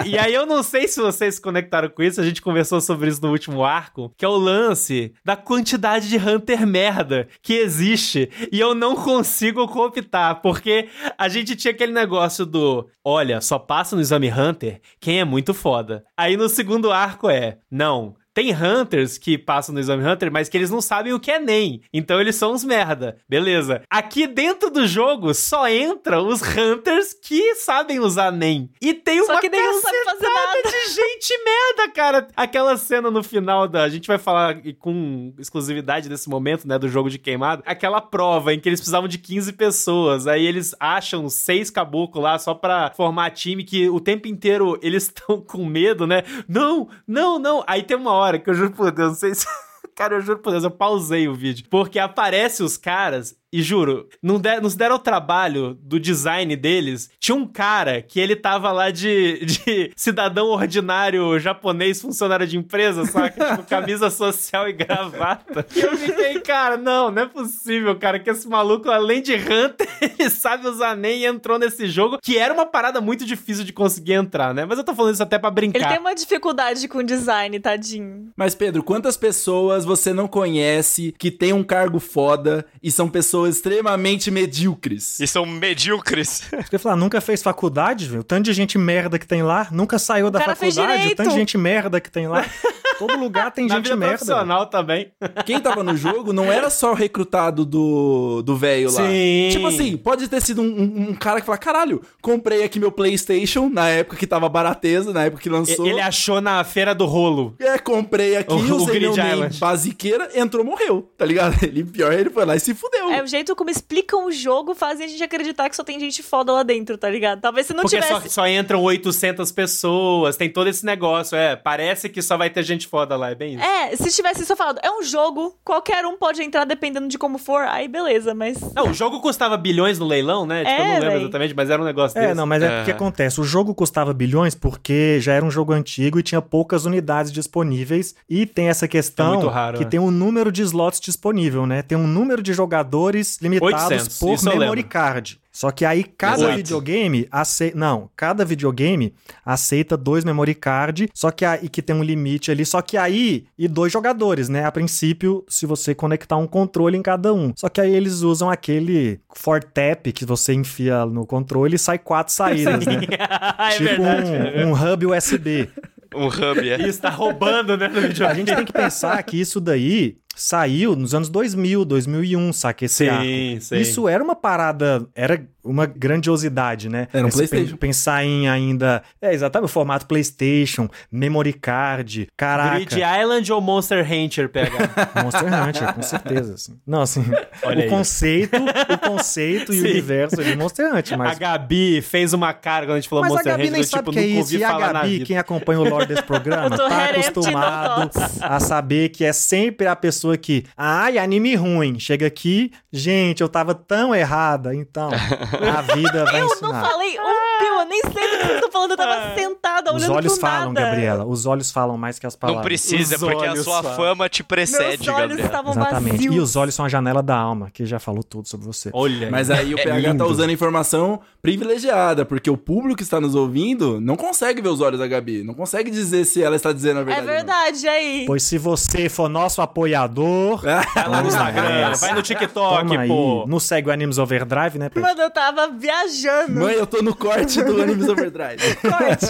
E, e aí eu não sei se vocês se conectaram com isso, a gente conversou sobre isso no último arco, que é o lance da quantidade de Hunter merda que existe e eu não consigo cooptar, porque a gente tinha aquele negócio do, olha, só passa no exame Hunter quem é muito foda. Aí no segundo arco é, não, tem Hunters que passam no Exame Hunter, mas que eles não sabem o que é NEM. Então eles são uns merda. Beleza. Aqui dentro do jogo só entram os Hunters que sabem usar NEM. E tem Só uma que nenhum sabe fazer nada. de gente merda, cara. Aquela cena no final da... A gente vai falar com exclusividade desse momento, né, do jogo de queimado. Aquela prova em que eles precisavam de 15 pessoas. Aí eles acham seis caboclos lá só pra formar time que o tempo inteiro eles estão com medo, né? Não, não, não. Aí tem uma hora que eu juro por Deus, não sei se... Cara, eu juro por Deus, eu pausei o vídeo. Porque aparece os caras e juro, não, der, não se deram o trabalho do design deles. Tinha um cara que ele tava lá de, de cidadão ordinário japonês, funcionário de empresa, saca? tipo, camisa social e gravata. E eu fiquei, cara, não, não é possível, cara, que esse maluco, além de Hunter, ele sabe usar NEM e entrou nesse jogo, que era uma parada muito difícil de conseguir entrar, né? Mas eu tô falando isso até pra brincar. Ele tem uma dificuldade com design, tadinho. Mas, Pedro, quantas pessoas você não conhece que tem um cargo foda e são pessoas extremamente medíocres? E são medíocres. Você ia falar, nunca fez faculdade, viu? O tanto de gente merda que tem lá, nunca saiu da cara fez faculdade, o tanto de gente merda que tem lá. Todo lugar tem Na gente vida merda. profissional também. Quem tava no jogo não era só o recrutado do do velho lá. Sim. Tipo assim, pode ter sido um, um- um cara que fala: caralho, comprei aqui meu PlayStation na época que tava barateza, na época que lançou. Ele achou na feira do rolo. É, comprei aqui, O- o usei meu Grid name Island. basiqueira, entrou, morreu, tá ligado? Ele, pior, ele foi lá e se fudeu. É o jeito como explicam o jogo fazem a gente acreditar que só tem gente foda lá dentro, tá ligado? Talvez se não Porque tivesse. só, só entram 800 pessoas, tem todo esse negócio, é. Parece que só vai ter gente foda lá, é bem isso. É, se tivesse só falado, é um jogo, qualquer um pode entrar dependendo de como for, aí beleza, mas. Não, o jogo custava bilhões no leilão, né? Tipo, eu É, não lembro véi. exatamente, mas era um negócio É, desse. não, mas é É. porque acontece. O jogo custava bilhões porque já era um jogo antigo e tinha poucas unidades disponíveis. E tem essa questão É muito raro, que né? tem um número de slots disponível, né? Tem um número de jogadores limitados 800, por eu memory card. Só que aí cada Exato. videogame aceita. Não, cada videogame aceita dois memory card, só que aí que tem um limite ali, só que aí e dois jogadores, né? A princípio, se você conectar um controle em cada um. Só que aí eles usam aquele Fortap que você enfia no controle e sai quatro saídas, né? é tipo verdade. um, um hub USB. Um hub, é. Isso, tá roubando, né, no A videogame. gente tem que pensar que isso daí saiu nos anos 2000, 2001, saca esse arco. Sim, sim. Isso era uma parada, era uma grandiosidade, né? Era um Esse PlayStation. pen- Pensar em ainda, é exatamente o formato PlayStation, memory card, caraca. Grid Island ou Monster Hunter pegar? Monster Hunter, com certeza. Assim. Não, assim, Olha o aí. conceito, o conceito e o universo de Monster Hunter, A mas Gabi fez uma cara quando a gente falou Mas a Monster Gabi Hunter, nem eu, tipo, que é nunca ouvi E a falar Gabi, quem acompanha o lore desse programa, tá acostumado a saber que é sempre a pessoa que, ai, anime ruim. Chega aqui, gente, eu tava tão errada. Então, a vida vai Eu não ensinar. falei um Eu nem sei do que vocês estão falando, eu tava sentada Os olhando olhos pro falam, nada. Gabriela. Os olhos falam mais que as palavras. Não precisa, Os porque a olhos sua falam. fama te precede, Meus olhos Gabriel. estavam Exatamente. vazios. E os olhos são a janela da alma, que já falou tudo sobre você. Olha. Mas aí o É PH tá lindo. usando informação privilegiada, porque o público que está nos ouvindo não consegue ver os olhos da Gabi, não consegue dizer se ela está dizendo a É verdade. não. verdade, aí. Pois se você for nosso apoiador, Vai lá no Instagram, vai no TikTok, toma aí. pô. Não segue o Animes Overdrive, né? Pedro? Mano, eu tava viajando. Mãe, eu tô no corte do Animes Overdrive. Corte.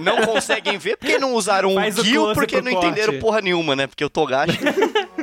Não conseguem ver porque não usaram o Faz o close porque não entenderam corte. porra nenhuma, né? Porque o Togashi...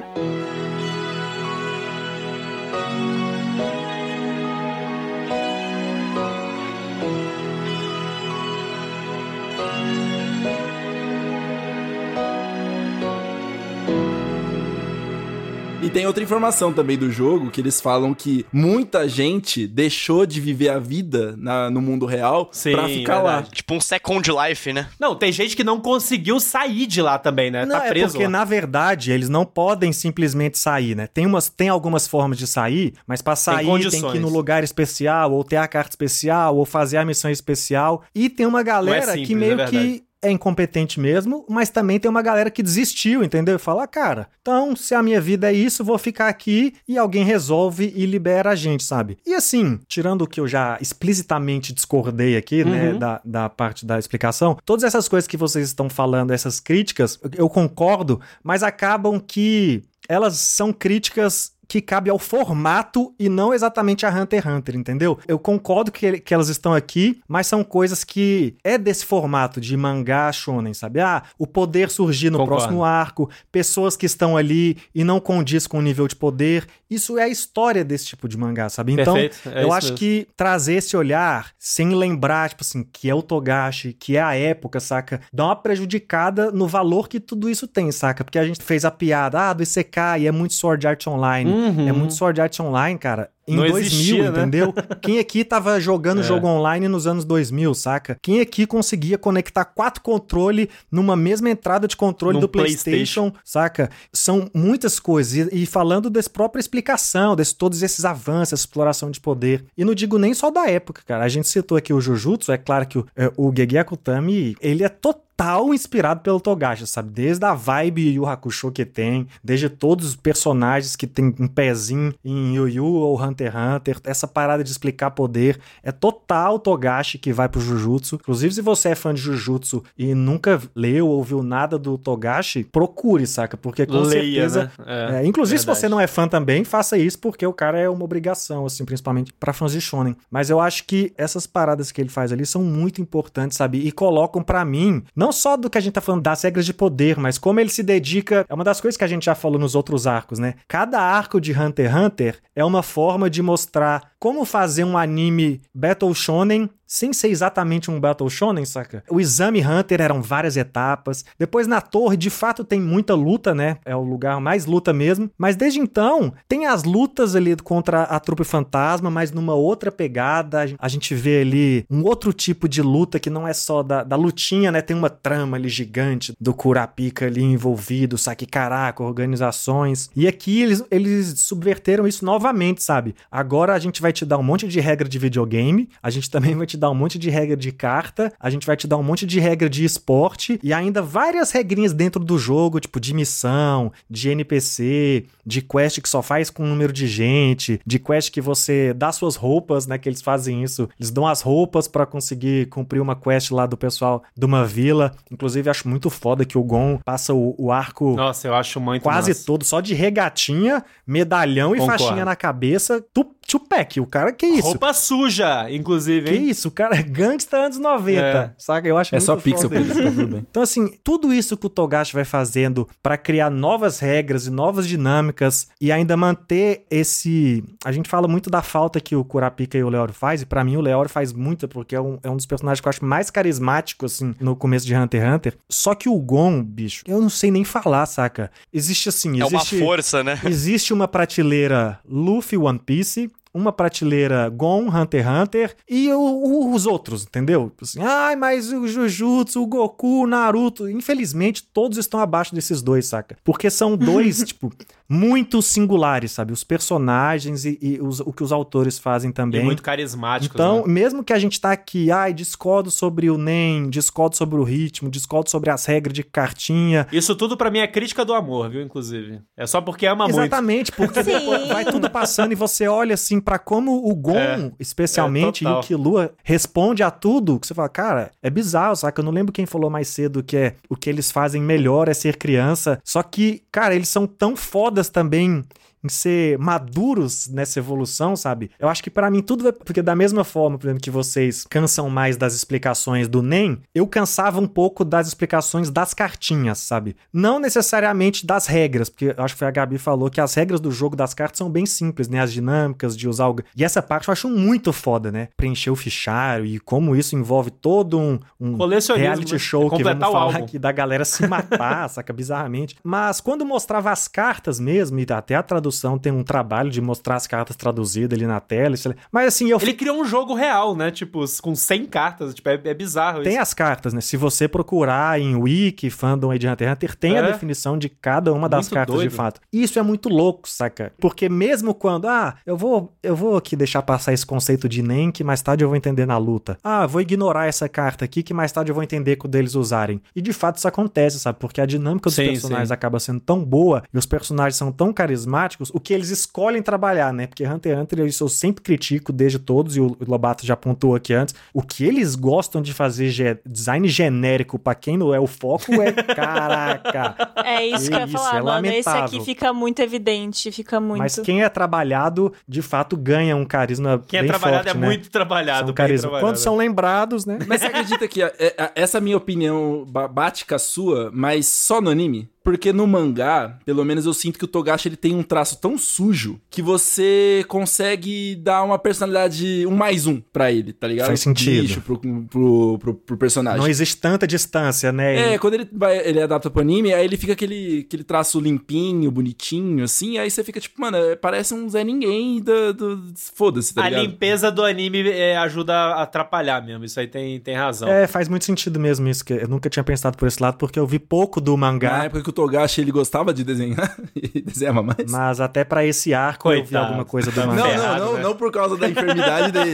tem outra informação também do jogo, que eles falam que muita gente deixou de viver a vida na- no mundo real Sim, pra ficar lá. tipo um Second Life, né? Não, tem gente que não conseguiu sair de lá também, né? Não, tá é preso porque, lá. na verdade, eles não podem simplesmente sair, né? Tem, umas, tem algumas formas de sair, mas pra sair tem, condições. que ir no lugar especial, ou ter a carta especial, ou fazer a missão especial. E tem uma galera simples, que meio é que é incompetente mesmo, mas também tem uma galera que desistiu, entendeu? E fala, "Ah, cara, então se a minha vida é isso, vou ficar aqui e alguém resolve e libera a gente, sabe? E assim, tirando o que eu já explicitamente discordei aqui, né, Uhum. da, da parte da explicação, todas essas coisas que vocês estão falando, essas críticas, eu concordo, mas acabam que elas são críticas que cabe ao formato e não exatamente a Hunter x Hunter, entendeu? Eu concordo que, que elas estão aqui, mas são coisas que é desse formato de mangá shonen, sabe? Ah, o poder surgir no Concordo. próximo arco, pessoas que estão ali e não condiz com o nível de poder. Isso é a história desse tipo de mangá, sabe? Então, é eu acho mesmo. que trazer esse olhar sem lembrar, tipo assim, que é o Togashi, que é a época, saca? Dá uma prejudicada no valor que tudo isso tem, saca? Porque a gente fez a piada, ah, do Isekai, é muito Sword Art Online. Uhum. É muito Sword Art Online, cara. Em Não 2000, existia, né? entendeu? Quem aqui tava jogando É. jogo online nos anos 2000, saca? Quem aqui conseguia conectar quatro controles numa mesma entrada de controle Num do PlayStation, saca? São muitas coisas. E, e falando dessa própria explicação, desse, todos esses avanços, essa exploração de poder. E não digo nem só da época, cara. A gente citou aqui o Jujutsu, é claro que o, é, o Gege Akutami, ele é total inspirado pelo Togashi, sabe? Desde a vibe Yu Hakusho que tem, desde todos os personagens que tem um pezinho em Yu Yu ou Hunter x Hunter, essa parada de explicar poder, é total Togashi que vai pro Jujutsu. Inclusive, se você é fã de Jujutsu e nunca leu ou viu nada do Togashi, procure, saca? Porque com Leia, certeza... né? É, inclusive, se verdade. você não é fã também, faça isso, porque o cara é uma obrigação, assim, principalmente pra fãs de Shonen. Mas eu acho que essas paradas que ele faz ali são muito importantes, sabe? E colocam pra mim, não só do que a gente tá falando das regras de poder, mas como ele se dedica. É uma das coisas que a gente já falou nos outros arcos, né? Cada arco de Hunter x Hunter é uma forma de mostrar como fazer um anime Battle Shonen sem ser exatamente um Battle Shonen, saca? O Exame Hunter eram várias etapas. Depois na torre, de fato, tem muita luta, né? É o lugar mais luta mesmo. Mas desde então, tem as lutas ali contra a trupe fantasma, mas numa outra pegada. A gente vê ali um outro tipo de luta que não é só da, da lutinha, né? Tem uma trama ali gigante do Kurapika ali envolvido, saque caraca, organizações. E aqui eles, eles subverteram isso novamente, sabe? Agora a gente vai te dar um monte de regra de videogame, a gente também vai te dar um monte de regra de carta, a gente vai te dar um monte de regra de esporte e ainda várias regrinhas dentro do jogo, tipo de missão, de NPC, de quest que só faz com um número de gente, de quest que você dá suas roupas, né, que eles fazem isso. Eles dão as roupas pra conseguir cumprir uma quest lá do pessoal de uma vila. Inclusive acho muito foda que o Gon passa o, o arco Nossa, eu acho muito quase massa. todo só de regatinha, medalhão e Concordo. faixinha na cabeça. 높 Tupac, o cara que isso? Roupa suja, inclusive, Que hein? isso, o cara é gangsta anos 90, É. saca? Eu acho É muito só pixel, isso. tá tudo bem. Então, assim, tudo isso que o Togashi vai fazendo pra criar novas regras e novas dinâmicas e ainda manter esse. A gente fala muito da falta que o Kurapika e o Leório faz, e pra mim o Leório faz muita, porque é um, é um dos personagens que eu acho mais carismáticos, assim, no começo de Hunter x Hunter. Só que o Gon, bicho, eu não sei nem falar, saca? Existe assim, É uma existe. força, né? Existe uma prateleira Luffy One Piece, uma prateleira Gon, Hunter x Hunter e o- o- os outros, entendeu? Tipo Assim, Ai, mas o Jujutsu, o Goku, o Naruto, infelizmente todos estão abaixo desses dois, saca? Porque são dois, tipo, muito singulares, sabe? Os personagens e, e os- o que os autores fazem também. E muito carismáticos, Então, né? mesmo que a gente tá aqui, ai, discordo sobre o NEM, discordo sobre o ritmo, discordo sobre as regras de cartinha. Isso tudo pra mim é crítica do amor, viu, inclusive. É só porque ama muito. Exatamente, porque vai tudo passando e você olha assim pra como o Gon, É, especialmente, é, e o. Killua responde a tudo, que você fala, cara, é bizarro, saca? Eu não lembro quem falou mais cedo que é o que eles fazem melhor é ser criança. Só que, cara, eles são tão fodas também em ser maduros nessa evolução, sabe? Eu acho que pra mim tudo é porque da mesma forma, por exemplo, que vocês cansam mais das explicações do NEM, eu cansava um pouco das explicações das cartinhas, sabe? Não necessariamente das regras, porque eu acho que foi a Gabi falou que as regras do jogo das cartas são bem simples, né? As dinâmicas de usar o... E essa parte eu acho muito foda, né? Preencher o fichário e como isso envolve todo um, um Colecionismo, reality né? show que vamos falar álbum. aqui da galera se matar, saca? Bizarramente. Mas quando mostrava as cartas mesmo, e até a tradução tem um trabalho de mostrar as cartas traduzidas ali na tela. isso- Mas assim, eu Ele criou um jogo real, né? Tipo, com 100 cartas. Tipo, é, é bizarro Tem isso. as cartas, né? Se você procurar em Wiki, fandom de Hunter x Hunter, tem a É. definição de cada uma das Muito cartas doido. de fato. Isso é muito louco, saca? Porque mesmo quando, ah, eu vou, eu vou aqui deixar passar esse conceito de NEM que mais tarde eu vou entender na luta. Ah, vou ignorar essa carta aqui que mais tarde eu vou entender quando eles usarem. E de fato isso acontece, sabe? Porque a dinâmica dos Sim, personagens sim. acaba sendo tão boa e os personagens são tão carismáticos, o que eles escolhem trabalhar, né? Porque Hunter x Hunter, isso eu sempre critico desde todos, e o Lobato já pontuou aqui antes, o que eles gostam de fazer ge- design genérico pra quem não é o foco é caraca. É isso que eu ia Isso, falar, é mano. Esse lamentável. aqui fica muito evidente, fica muito. Mas quem é trabalhado, de fato, ganha um carisma Quem é bem trabalhado forte, é né? muito trabalhado. São bem carisma. trabalhado. Quando são lembrados, né? Mas você acredita que a- a- essa minha opinião ba- bate com a sua, mas só no anime? Porque no mangá, pelo menos eu sinto que o Togashi ele tem um traço tão sujo que você consegue dar uma personalidade, um mais um pra ele, tá ligado? Faz sentido. Bicho pro, pro, pro, pro personagem. Não existe tanta distância, né? É, quando ele, vai, ele adapta pro anime, aí ele fica aquele, aquele traço limpinho, bonitinho, assim, aí você fica tipo, mano, é, parece um Zé Ninguém do... do- Foda-se, tá a ligado? limpeza do anime é, ajuda a atrapalhar mesmo. Isso aí tem, tem razão. É, faz muito sentido mesmo isso, que eu nunca tinha pensado por esse lado, porque eu vi pouco do Na mangá, época que o Togashi ele gostava de desenhar, e desenhava mais. mas até pra esse arco eu vi Coitado. alguma coisa do Tá mangá. Não, não, não, né? não por causa da enfermidade dele.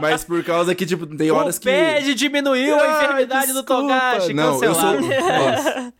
Mas por causa que, tipo, tem horas o que. PED diminuiu a Ah, enfermidade do desculpa. Togashi, Não, eu sou,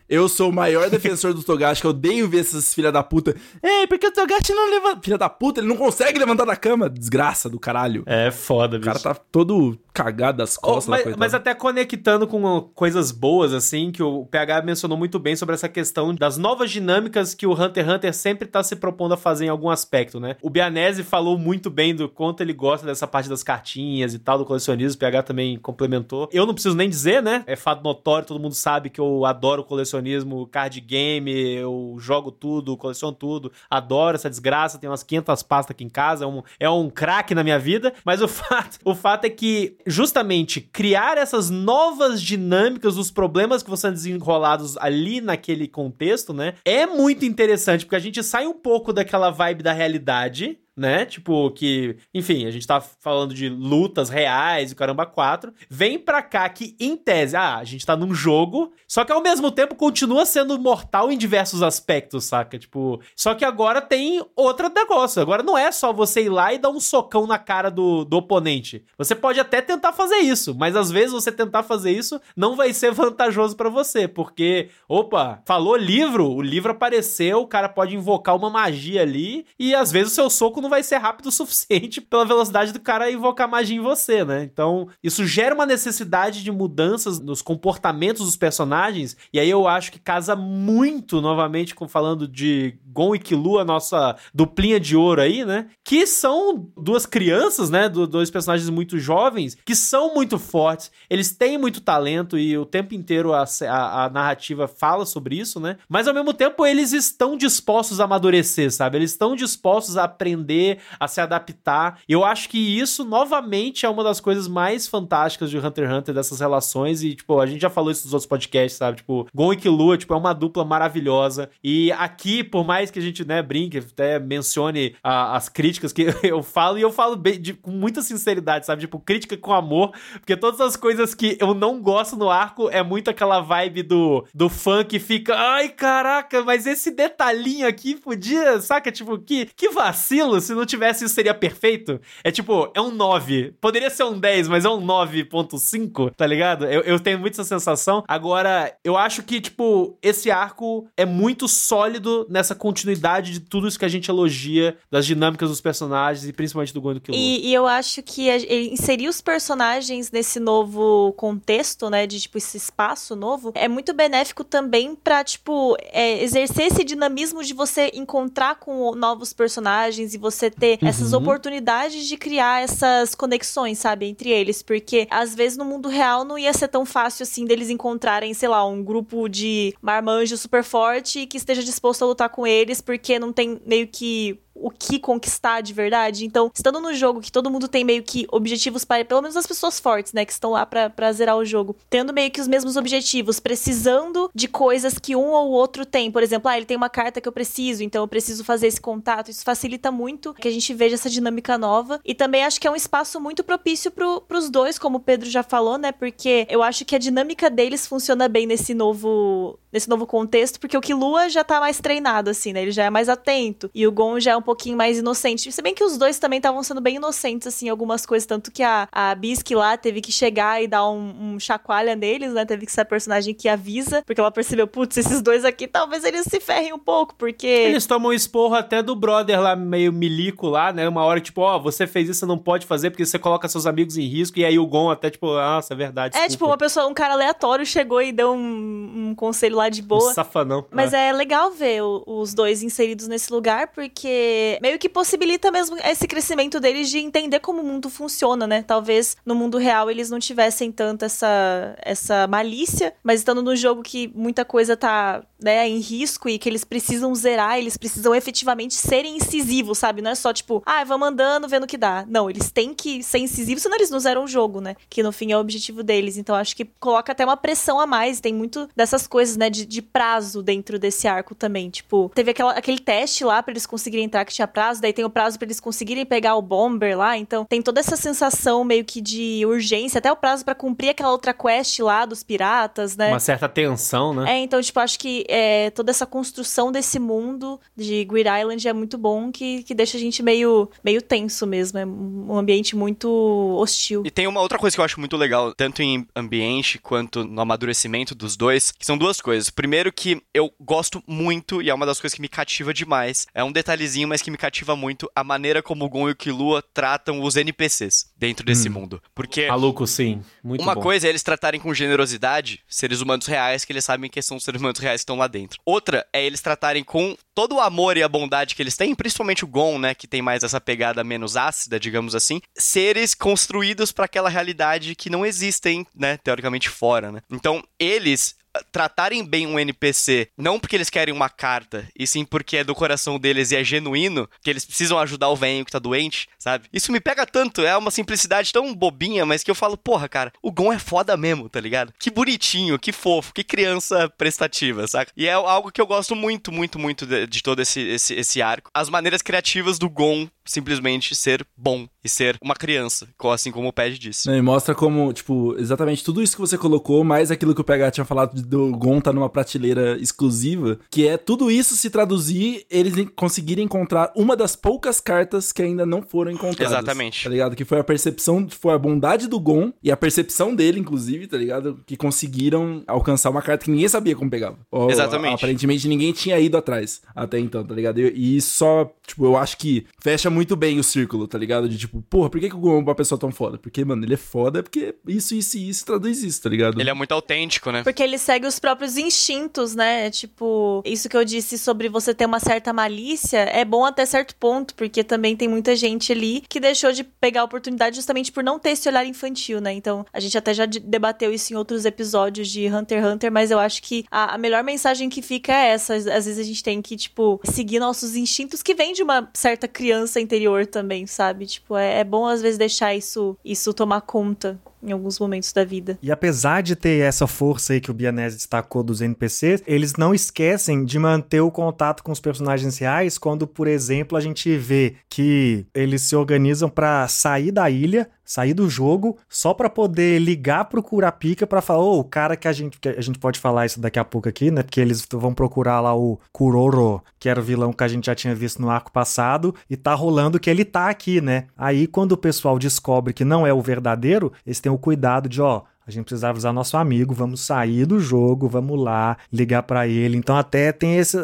eu sou o maior defensor do Togashi, que eu odeio ver essas filha da puta. Ei, porque o Togashi não levanta. Filha da puta, ele não consegue levantar da cama. Desgraça do caralho. É foda, O bicho. cara tá todo cagado das Oh, costas. lá, mas, mas até conectando com coisas boas, assim, que o PH mencionou muito bem sobre essa questão das novas dinâmicas que o Hunter x Hunter sempre tá se propondo a fazer em algum aspecto, né? O Bianese falou muito bem do quanto ele gosta dessa parte das cartinhas e tal, do colecionismo, o PH também complementou. Eu não preciso nem dizer, né? É fato notório, todo mundo sabe que eu adoro colecionismo, card game, eu jogo tudo, coleciono tudo, adoro essa desgraça, tem umas 500 pastas aqui em casa, é um, é um craque na minha vida, mas o fato, o fato é que justamente criar essas novas dinâmicas dos problemas que vão sendo desenrolados ali naquele contexto, né? É muito interessante, porque a gente sai um pouco daquela vibe da realidade, né? Tipo, que, enfim, a gente tá falando de lutas reais e caramba, quatro. Vem pra cá que, em tese, ah, a gente tá num jogo, só que ao mesmo tempo continua sendo mortal em diversos aspectos, saca? Tipo, só que agora tem outro negócio. Agora não é só você ir lá e dar um socão na cara do, do oponente. Você pode até tentar fazer isso, mas às vezes você tentar fazer isso não vai ser vantajoso pra você, porque, opa, falou livro, o livro apareceu, o cara pode invocar uma magia ali e às vezes o seu soco não vai ser rápido o suficiente pela velocidade do cara invocar magia em você, né? Então, isso gera uma necessidade de mudanças nos comportamentos dos personagens, e aí eu acho que casa muito, novamente, com falando de Gon e Killua, nossa duplinha de ouro aí, né? Que são duas crianças, né? Do- dois personagens muito jovens, que são muito fortes, eles têm muito talento e o tempo inteiro a, a- a narrativa fala sobre isso, né? Mas ao mesmo tempo eles estão dispostos a amadurecer, sabe? Eles estão dispostos a aprender ler, a se adaptar. Eu acho que isso, novamente, é uma das coisas mais fantásticas de Hunter x Hunter, dessas relações. E, tipo, a gente já falou isso nos outros podcasts, sabe? Tipo, Gon e Killua, tipo, é uma dupla maravilhosa. E aqui, por mais que a gente, né, brinque, até mencione a, as críticas que eu falo, e eu falo bem, de, com muita sinceridade, sabe? Tipo, crítica com amor, porque todas as coisas que eu não gosto no arco é muito aquela vibe do, do fã que fica, ai, caraca, mas esse detalhinho aqui podia, saca? Tipo, que, que vacilo, se não tivesse isso seria perfeito. É tipo, é um 9. Poderia ser um 10, mas é um 9.5, tá ligado? Eu, eu tenho muito essa sensação. Agora, eu acho que, tipo, esse arco é muito sólido nessa continuidade de tudo isso que a gente elogia, das dinâmicas dos personagens e principalmente do Gon e do Killua. E, e eu acho que a, inserir os personagens nesse novo contexto, né, de, tipo, esse espaço novo, é muito benéfico também pra, tipo, é, exercer esse dinamismo de você encontrar com novos personagens e você ter uhum. essas oportunidades de criar essas conexões, sabe, entre eles. Porque às vezes no mundo real não ia ser tão fácil assim deles encontrarem, sei lá, um grupo de marmanjos super forte que esteja disposto a lutar com eles, porque não tem meio que o que conquistar de verdade. Então, estando no jogo que todo mundo tem meio que objetivos para, pelo menos as pessoas fortes, né, que estão lá para zerar o jogo, tendo meio que os mesmos objetivos, precisando de coisas que um ou outro tem. Por exemplo, ah, ele tem uma carta que eu preciso, então eu preciso fazer esse contato. Isso facilita muito que a gente veja essa dinâmica nova. E também acho que é um espaço muito propício pro, pros dois, como o Pedro já falou, né? Porque eu acho que a dinâmica deles funciona bem nesse novo nesse novo contexto, porque o Killua já tá mais treinado, assim, né? Ele já é mais atento. E o Gon já é um pouquinho mais inocente. Se bem que os dois também estavam sendo bem inocentes, assim, algumas coisas. Tanto que a, a Bisque lá teve que chegar e dar um, um chacoalha neles, né? Teve que ser a personagem que avisa, porque ela percebeu, putz, esses dois aqui talvez eles se ferrem um pouco, porque. Eles tomam esporro até do brother lá, meio milico lá, né? Uma hora, tipo, ó, oh, você fez isso, você não pode fazer porque você coloca seus amigos em risco. E aí o Gon até, tipo, nossa, é verdade. Desculpa. É, tipo, uma pessoa, um cara aleatório chegou e deu um, um conselho lá de boa. Um safanão. Mas é, é legal ver o, os dois inseridos nesse lugar, porque meio que possibilita mesmo esse crescimento deles de entender como o mundo funciona, né? Talvez no mundo real eles não tivessem tanto essa, essa malícia, mas estando no jogo que muita coisa tá né, em risco e que eles precisam zerar, eles precisam efetivamente serem incisivos, sabe? Não é só tipo, ah, vamos andando, vendo o que dá. Não, eles têm que ser incisivos, senão eles não zeram o jogo, né? Que no fim é o objetivo deles. Então acho que coloca até uma pressão a mais. Tem muito dessas coisas, né, de, de prazo dentro desse arco também. Tipo, teve aquela, aquele teste lá para eles conseguirem entrar que tinha prazo, daí tem o prazo para eles conseguirem pegar o Bomber lá. Então tem toda essa sensação meio que de urgência, até o prazo para cumprir aquela outra quest lá dos piratas, né? Uma certa tensão, né? É, então, tipo, acho que é, toda essa construção desse mundo de Greed Island é muito bom, que, que deixa a gente meio, meio tenso mesmo. É um ambiente muito hostil. E tem uma outra coisa que eu acho muito legal, tanto em ambiente quanto no amadurecimento dos dois, que são duas coisas. Primeiro que eu gosto muito, e é uma das coisas que me cativa demais, é um detalhezinho, mas que me cativa muito muito a maneira como o Gon e o Killua tratam os NPCs dentro desse hum. mundo. Porque. Maluco, sim. Muito Uma bom. coisa é eles tratarem com generosidade seres humanos reais que eles sabem que são seres humanos reais que estão lá dentro. Outra é eles tratarem com todo o amor e a bondade que eles têm, principalmente o Gon, né, que tem mais essa pegada menos ácida, digamos assim, seres construídos para aquela realidade que não existem, né, teoricamente fora, né? Então, eles tratarem bem um NPC, não porque eles querem uma carta, e sim porque é do coração deles e é genuíno, que eles precisam ajudar o velho que tá doente, sabe? Isso me pega tanto, é uma simplicidade tão bobinha, mas que eu falo, porra, cara, o Gon é foda mesmo, tá ligado? Que bonitinho, que fofo, que criança prestativa, saca? E é algo que eu gosto muito, muito, muito de, de todo esse, esse, esse arco. As maneiras criativas do Gon simplesmente ser bom e ser uma criança, assim como o Ped disse. e mostra como, tipo, exatamente tudo isso que você colocou, mais aquilo que o PH tinha falado do Gon tá numa prateleira exclusiva, que é tudo isso se traduzir, eles conseguirem encontrar uma das poucas cartas que ainda não foram encontradas. Exatamente. Tá ligado? Que foi a percepção, foi a bondade do Gon e a percepção dele, inclusive, tá ligado? Que conseguiram alcançar uma carta que ninguém sabia como pegava. Ou, Exatamente. Aparentemente ninguém tinha ido atrás até então, tá ligado? E, e só, tipo, eu acho que fecha muito bem o círculo, tá ligado? De tipo, porra, por que, que o Gon é uma pessoa tão foda? Porque, mano, ele é foda porque isso, isso e isso traduz isso, tá ligado? Ele é muito autêntico, né? Porque ele segue os próprios instintos, né? Tipo, isso que eu disse sobre você ter uma certa malícia é bom até certo ponto, porque também tem muita gente ali que deixou de pegar a oportunidade justamente por não ter esse olhar infantil, né? Então, a gente até já debateu isso em outros episódios de Hunter x Hunter, mas eu acho que a, a melhor mensagem que fica é essa. Às vezes a gente tem que, tipo, seguir nossos instintos que vem de uma certa criança interior também, sabe? Tipo, é, é bom às vezes deixar isso, isso tomar conta em alguns momentos da vida. E apesar de ter essa força aí que o Bianese destacou dos NPCs, eles não esquecem de manter o contato com os personagens reais quando, por exemplo, a gente vê que eles se organizam para sair da ilha, sair do jogo, só para poder ligar pro Kurapika para falar, ô, oh, o cara que a gente que a gente pode falar isso daqui a pouco aqui, né? Porque eles vão procurar lá o Kuroro, que era o vilão que a gente já tinha visto no arco passado, e tá rolando que ele tá aqui, né? Aí quando o pessoal descobre que não é o verdadeiro, eles têm o cuidado de, ó, a gente precisava usar nosso amigo, vamos sair do jogo, vamos lá, ligar para ele. Então até tem esse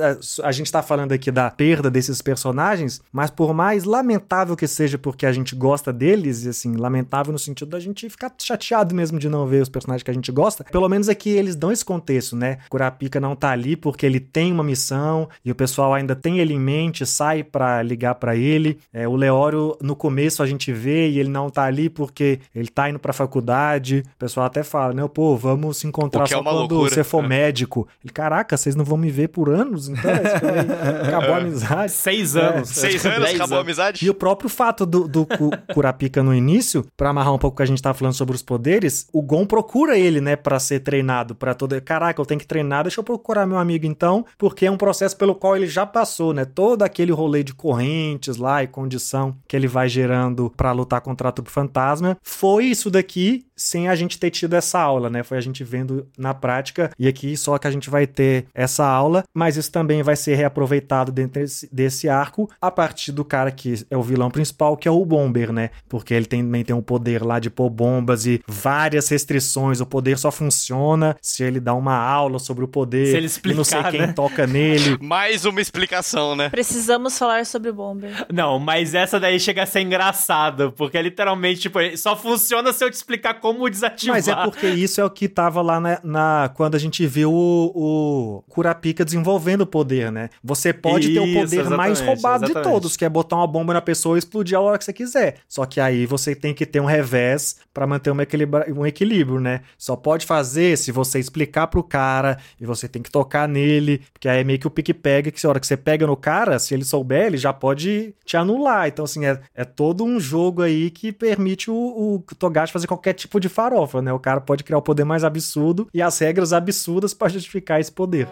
a gente tá falando aqui da perda desses personagens, mas por mais lamentável que seja porque a gente gosta deles, e assim, lamentável no sentido da gente ficar chateado mesmo de não ver os personagens que a gente gosta, pelo menos aqui eles dão esse contexto, né? Kurapika não tá ali porque ele tem uma missão e o pessoal ainda tem ele em mente, sai para ligar para ele. É, o Leório no começo a gente vê e ele não tá ali porque ele tá indo para faculdade. O pessoal até fala, né? Pô, vamos se encontrar só é quando loucura. você for médico. Ele, caraca, vocês não vão me ver por anos? Então, acabou a amizade. Seis anos. É. Seis anos, acabou a amizade. E o próprio fato do, do Kurapika no início, pra amarrar um pouco o que a gente tava falando sobre os poderes, o Gon procura ele, né, pra ser treinado, pra todo... Caraca, eu tenho que treinar, deixa eu procurar meu amigo então, porque é um processo pelo qual ele já passou, né? Todo aquele rolê de correntes lá e condição que ele vai gerando para lutar contra a trupe fantasma. Foi isso daqui, sem a gente ter tido essa aula, né? Foi a gente vendo na prática e aqui só que a gente vai ter essa aula, mas isso também vai ser reaproveitado dentro desse, desse arco a partir do cara que é o vilão principal, que é o Bomber, né? Porque ele também tem o poder lá de pôr bombas e várias restrições. O poder só funciona se ele dá uma aula sobre o poder. Se ele explicar, e não sei quem né? toca nele. Mais uma explicação, né? Precisamos falar sobre o Bomber. Não, mas essa daí chega a ser engraçado, porque é literalmente, tipo, só funciona se eu te explicar como desativar. Mas é porque isso é o que tava lá na, na quando a gente viu o, o Kurapika desenvolvendo o poder, né? Você pode isso, ter o poder mais roubado exatamente. de todos, que é botar uma bomba na pessoa e explodir a hora que você quiser. Só que aí você tem que ter um revés para manter um, um equilíbrio, né? Só pode fazer se você explicar pro cara e você tem que tocar nele, porque aí é meio que o pique-pega, que a hora que você pega no cara, se ele souber, ele já pode te anular. Então, assim, é, é todo um jogo aí que permite o, o Togashi fazer qualquer tipo de farofa, né? O cara pode criar o poder mais absurdo e as regras absurdas para justificar esse poder.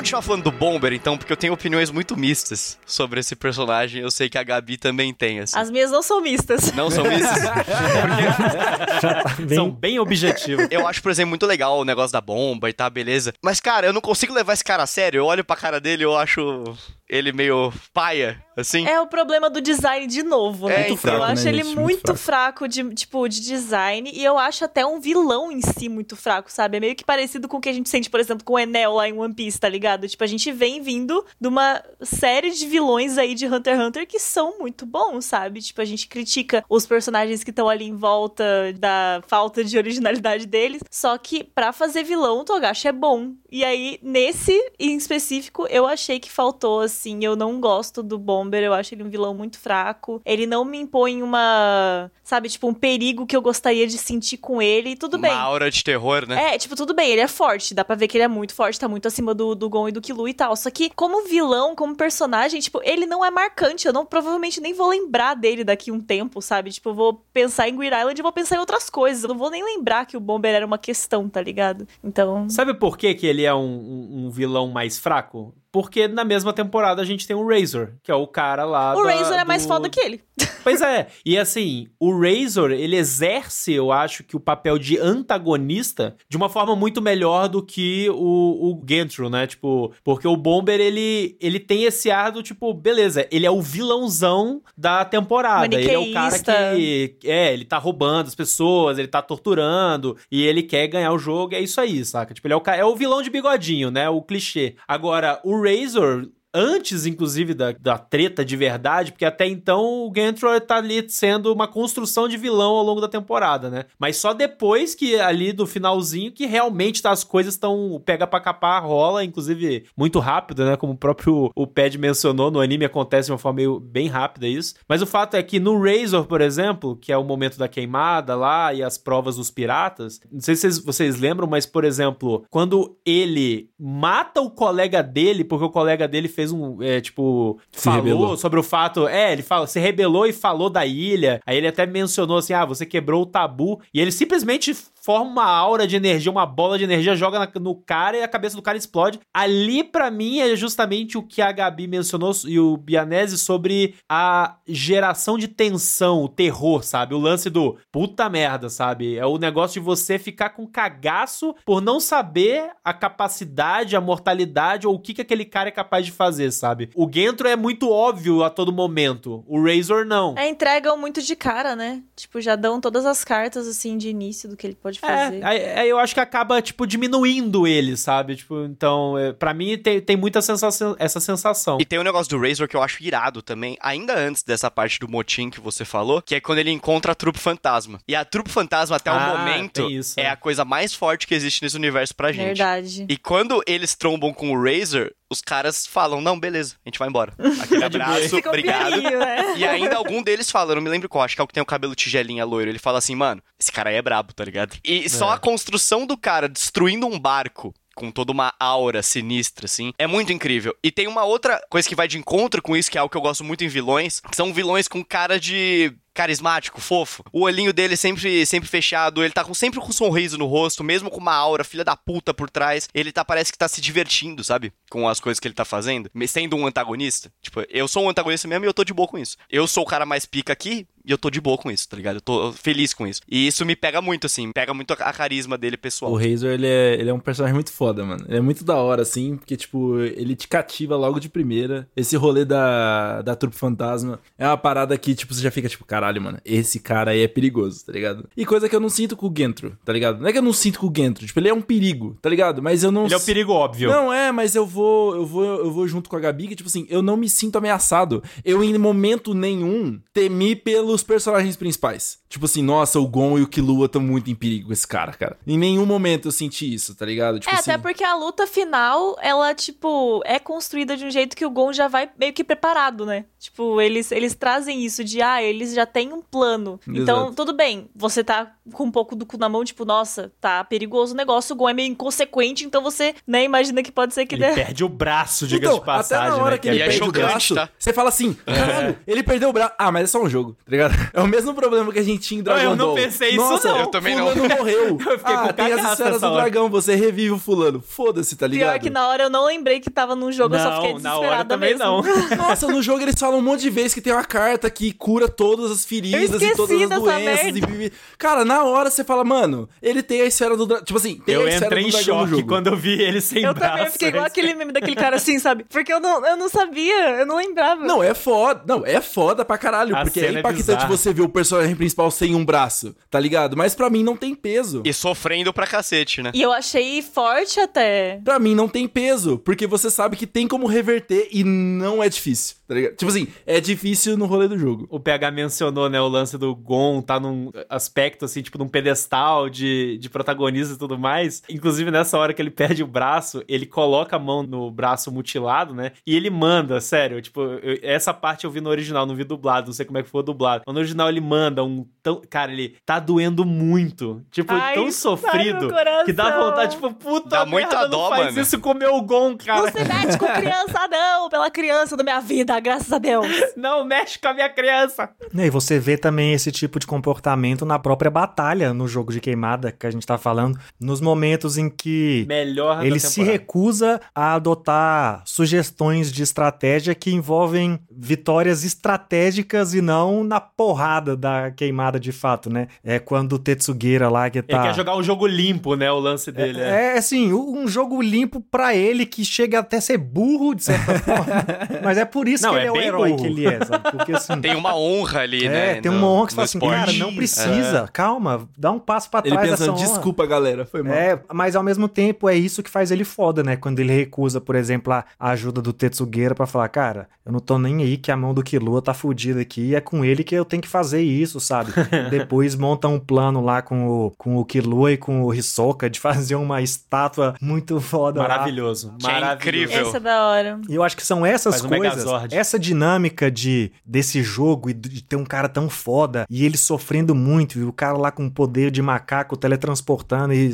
Continuar falando do Bomber, então, porque eu tenho opiniões muito mistas sobre esse personagem. Eu sei que a Gabi também tem, assim. As minhas não são mistas. Não são mistas? porque... bem... São bem objetivos. Eu acho, por exemplo, muito legal o negócio da bomba e tá, beleza. Mas, cara, eu não consigo levar esse cara a sério. Eu olho pra cara dele e eu acho ele meio paia, assim. É o problema do design de novo, né? É, então, fraco, eu acho né, ele muito, muito fraco. fraco. de, tipo, de design e eu acho até um vilão em si muito fraco, sabe? É meio que parecido com o que a gente sente, por exemplo, com o Enel lá em One Piece, tá ligado? Tipo, a gente vem vindo de uma série de vilões aí de Hunter x Hunter que são muito bons, sabe? Tipo, a gente critica os personagens que estão ali em volta da falta de originalidade deles, só que para fazer vilão, o Togashi é bom. E aí, nesse em específico, eu achei que faltou, assim, eu não gosto do Bomber, eu acho ele um vilão muito fraco. Ele não me impõe uma, sabe, tipo, um perigo que eu gostaria de sentir com ele. Tudo Uma bem. aura de terror, né? É, tipo, tudo bem, ele é forte, dá pra ver que ele é muito forte, tá muito acima do, do E do Killua e tal. Só que, como vilão, como personagem, tipo, ele não é marcante. Eu não provavelmente nem vou lembrar dele daqui um tempo, sabe? Tipo, eu vou pensar em Greed Island e vou pensar em outras coisas. Eu não vou nem lembrar que o Bomber era uma questão, tá ligado? Então. Sabe por que, que ele é um, um vilão mais fraco? Porque na mesma temporada a gente tem o Razor, que é o cara lá. O da, Razor é do... mais foda que ele. Pois é. E assim, o Razor, ele exerce, eu acho, que o papel de antagonista de uma forma muito melhor do que o, o Gentry, né? Tipo, porque o Bomber, ele, ele tem esse ar do tipo, beleza, ele é o vilãozão da temporada. Ele é o cara que. É, ele tá roubando as pessoas, ele tá torturando, e ele quer ganhar o jogo, é isso aí, saca? Tipo, ele é o, é o vilão de bigodinho, né? O clichê. Agora, o Razor, antes, inclusive, da, da treta de verdade, porque até então o Gantror tá ali sendo uma construção de vilão ao longo da temporada, né? Mas só depois que ali do finalzinho que realmente tá, as coisas estão pega pra capar, rola, inclusive muito rápido, né? Como o próprio o Pad mencionou, no anime acontece de uma forma meio, bem rápida isso. Mas o fato é que no Razor, por exemplo, que é o momento da queimada lá e as provas dos piratas, não sei se vocês, vocês lembram, mas por exemplo, quando ele mata o colega dele, porque o colega dele fez um, é, tipo, Se falou rebelou. sobre o fato, é, ele fala, se rebelou e falou da ilha. Aí ele até mencionou assim: "Ah, você quebrou o tabu". E ele simplesmente forma uma aura de energia, uma bola de energia, joga na- no cara e a cabeça do cara explode. Ali, pra mim, é justamente o que a Gabi mencionou e o Bianese sobre a geração de tensão, o terror, sabe? O lance do puta merda, sabe? É o negócio de você ficar com cagaço por não saber a capacidade, a mortalidade ou o que, que aquele cara é capaz de fazer, sabe? O Gentro é muito óbvio a todo momento. O Razor não. É, entregam muito de cara, né? Tipo, já dão todas as cartas, assim, de início do que ele pode fazer. É, aí- aí eu acho que acaba, tipo, diminuindo ele, sabe? Tipo, então, é, para mim tem, tem muita sensação, essa sensação. E tem um negócio do Razor que eu acho irado também, ainda antes dessa parte do motim que você falou, que é quando ele encontra a trupe fantasma. E a trupe fantasma, até o Ah, momento, tem isso, é é. a coisa mais forte que existe nesse universo pra gente. Verdade. E quando eles trombam com o Razor, os caras falam: Não, beleza, a gente vai embora. Aquele abraço, um obrigado. né? E ainda algum deles fala, eu não me lembro qual, acho que é o que tem o cabelo tigelinha loiro. Ele fala assim, mano, esse cara aí é brabo, tá ligado? E só É. a construção do cara destruindo um barco com toda uma aura sinistra, assim, é muito incrível. E tem uma outra coisa que vai de encontro com isso, que é algo que eu gosto muito em vilões, que são vilões com cara de carismático, fofo. O olhinho dele sempre sempre fechado, ele tá com, sempre com um sorriso no rosto, mesmo com uma aura filha da puta por trás. Ele tá parece que tá se divertindo, sabe? Com as coisas que ele tá fazendo, sendo um antagonista. Tipo, eu sou um antagonista mesmo e eu tô de boa com isso. Eu sou o cara mais pica aqui e eu tô de boa com isso, tá ligado? Eu tô feliz com isso. E isso me pega muito assim, pega muito a, carisma dele pessoal. O Razor, ele é, ele é um personagem muito foda, mano. Ele é muito da hora, assim, porque, tipo, ele te cativa logo de primeira. Esse rolê da, da Trupe Fantasma é uma parada que, tipo, você já fica, tipo, caralho, mano, esse cara aí é perigoso, tá ligado? E coisa que eu não sinto com o Gentro, tá ligado? Não é que eu não sinto com o Gentro, tipo, ele é um perigo, tá ligado? Mas eu não... Ele é o perigo óbvio. Não, é, mas eu vou, eu vou, eu vou junto com a Gabi, que, tipo assim, eu não me sinto ameaçado. Eu, em momento nenhum, temi pelos personagens principais. Tipo assim, nossa, o Gon e o Killua estão muito em perigo com esse cara, cara. Em nenhum momento eu senti isso, tá ligado? Tipo É, assim, até porque a luta final, ela, tipo, é construída de um jeito que o Gon já vai meio que preparado, né? Tipo, eles, eles trazem isso de, ah, eles já têm um plano. Então, Exato. tudo bem, você tá com um pouco do cu na mão, tipo, nossa, tá perigoso o negócio, o Gon é meio inconsequente, então você, né, imagina que pode ser que Ele dê... perde o braço, diga Então, de passagem, até na hora né? que ele é perde o chocante, braço, tá? você fala assim, caralho, ele perdeu o braço. Ah, mas é só um jogo, tá ligado? É o mesmo problema que a gente tinha em Dragon eu não Ball. pensei isso, Nossa, não. Eu também não. fulano morreu. Eu fiquei ah, com tem as esferas do hora. dragão, você revive o fulano. Foda-se, tá ligado? Pior que na hora eu não lembrei que tava num jogo, eu só fiquei Não, na desesperada hora também mesmo. não. Nossa, no jogo eles falam um monte de vezes que tem uma carta que cura todas as feridas Eu e esqueci todas as dessa doenças. E... Cara, na hora você fala, mano, ele tem a esfera do dragão. Tipo assim, tem Eu a esfera entrei do em dragão no choque quando eu vi ele sem Eu braço. também eu fiquei igual aquele meme daquele cara assim, sabe? Porque eu não, eu não sabia, eu não lembrava. Não, é foda. Não, é foda pra caralho. A porque é é impactante bizarra. você ver o personagem principal sem um braço, tá ligado? Mas pra mim não tem peso. E sofrendo pra cacete, né? E eu achei forte até. Pra mim não tem peso, porque você sabe que tem como reverter e não é difícil, tá ligado? Tipo assim, é difícil no rolê do jogo. O PH mencionou, né, o lance do Gon tá num aspecto, assim, tipo, num pedestal de, de protagonista e tudo mais. Inclusive, nessa hora que ele perde o braço, ele coloca a mão no braço mutilado, né, e ele manda, sério, tipo, eu- essa parte eu vi no original, não vi dublado, não sei como é que foi dublado. Mas no original ele manda um tão... Cara, ele tá doendo muito. Tipo, Ai, tão sofrido que dá vontade, tipo, puta Dá merda, muita não dó, faz mano. isso com o meu Gon, Não cara. se mete com criança, não! Pela criança da minha vida, graças a Deus. Não mexe com a minha criança. E aí você vê também esse tipo de comportamento na própria batalha no jogo de queimada que a gente tá falando, nos momentos em que Melhor ele se recusa a adotar sugestões de estratégia que envolvem vitórias estratégicas e não na porrada da queimada de fato, né? É quando o Tetsugeira lá que Ele tá quer jogar um jogo limpo, né? O lance dele. É, é, assim, um jogo limpo pra ele que chega até a ser burro, de certa forma. Mas é por isso Não, que é ele é o herói burro. que ele é, sabe? Porque assim. Tem uma honra ali, É, né? tem um monte que fala no assim, esporte. cara, não precisa, calma, dá um passo pra Ele trás pensando, dessa honra. desculpa, galera, foi mal. É, mas ao mesmo tempo é isso que faz ele foda, né? Quando ele recusa, por exemplo, a ajuda do Tetsugeira pra falar, cara, eu não tô nem aí que a mão do Killua tá fudida aqui e é com ele que eu tenho que fazer isso, sabe? Depois monta um plano lá com o, com o Killua e com o Hisoka de fazer uma estátua muito foda lá. Maravilhoso. Que é maravilhoso. incrível. Essa é da hora. E eu acho que são essas Faz um coisas, Megazord. essa dinâmica de desse jogo e de ter um cara tão foda e ele sofrendo muito, e o cara lá com poder de macaco teletransportando e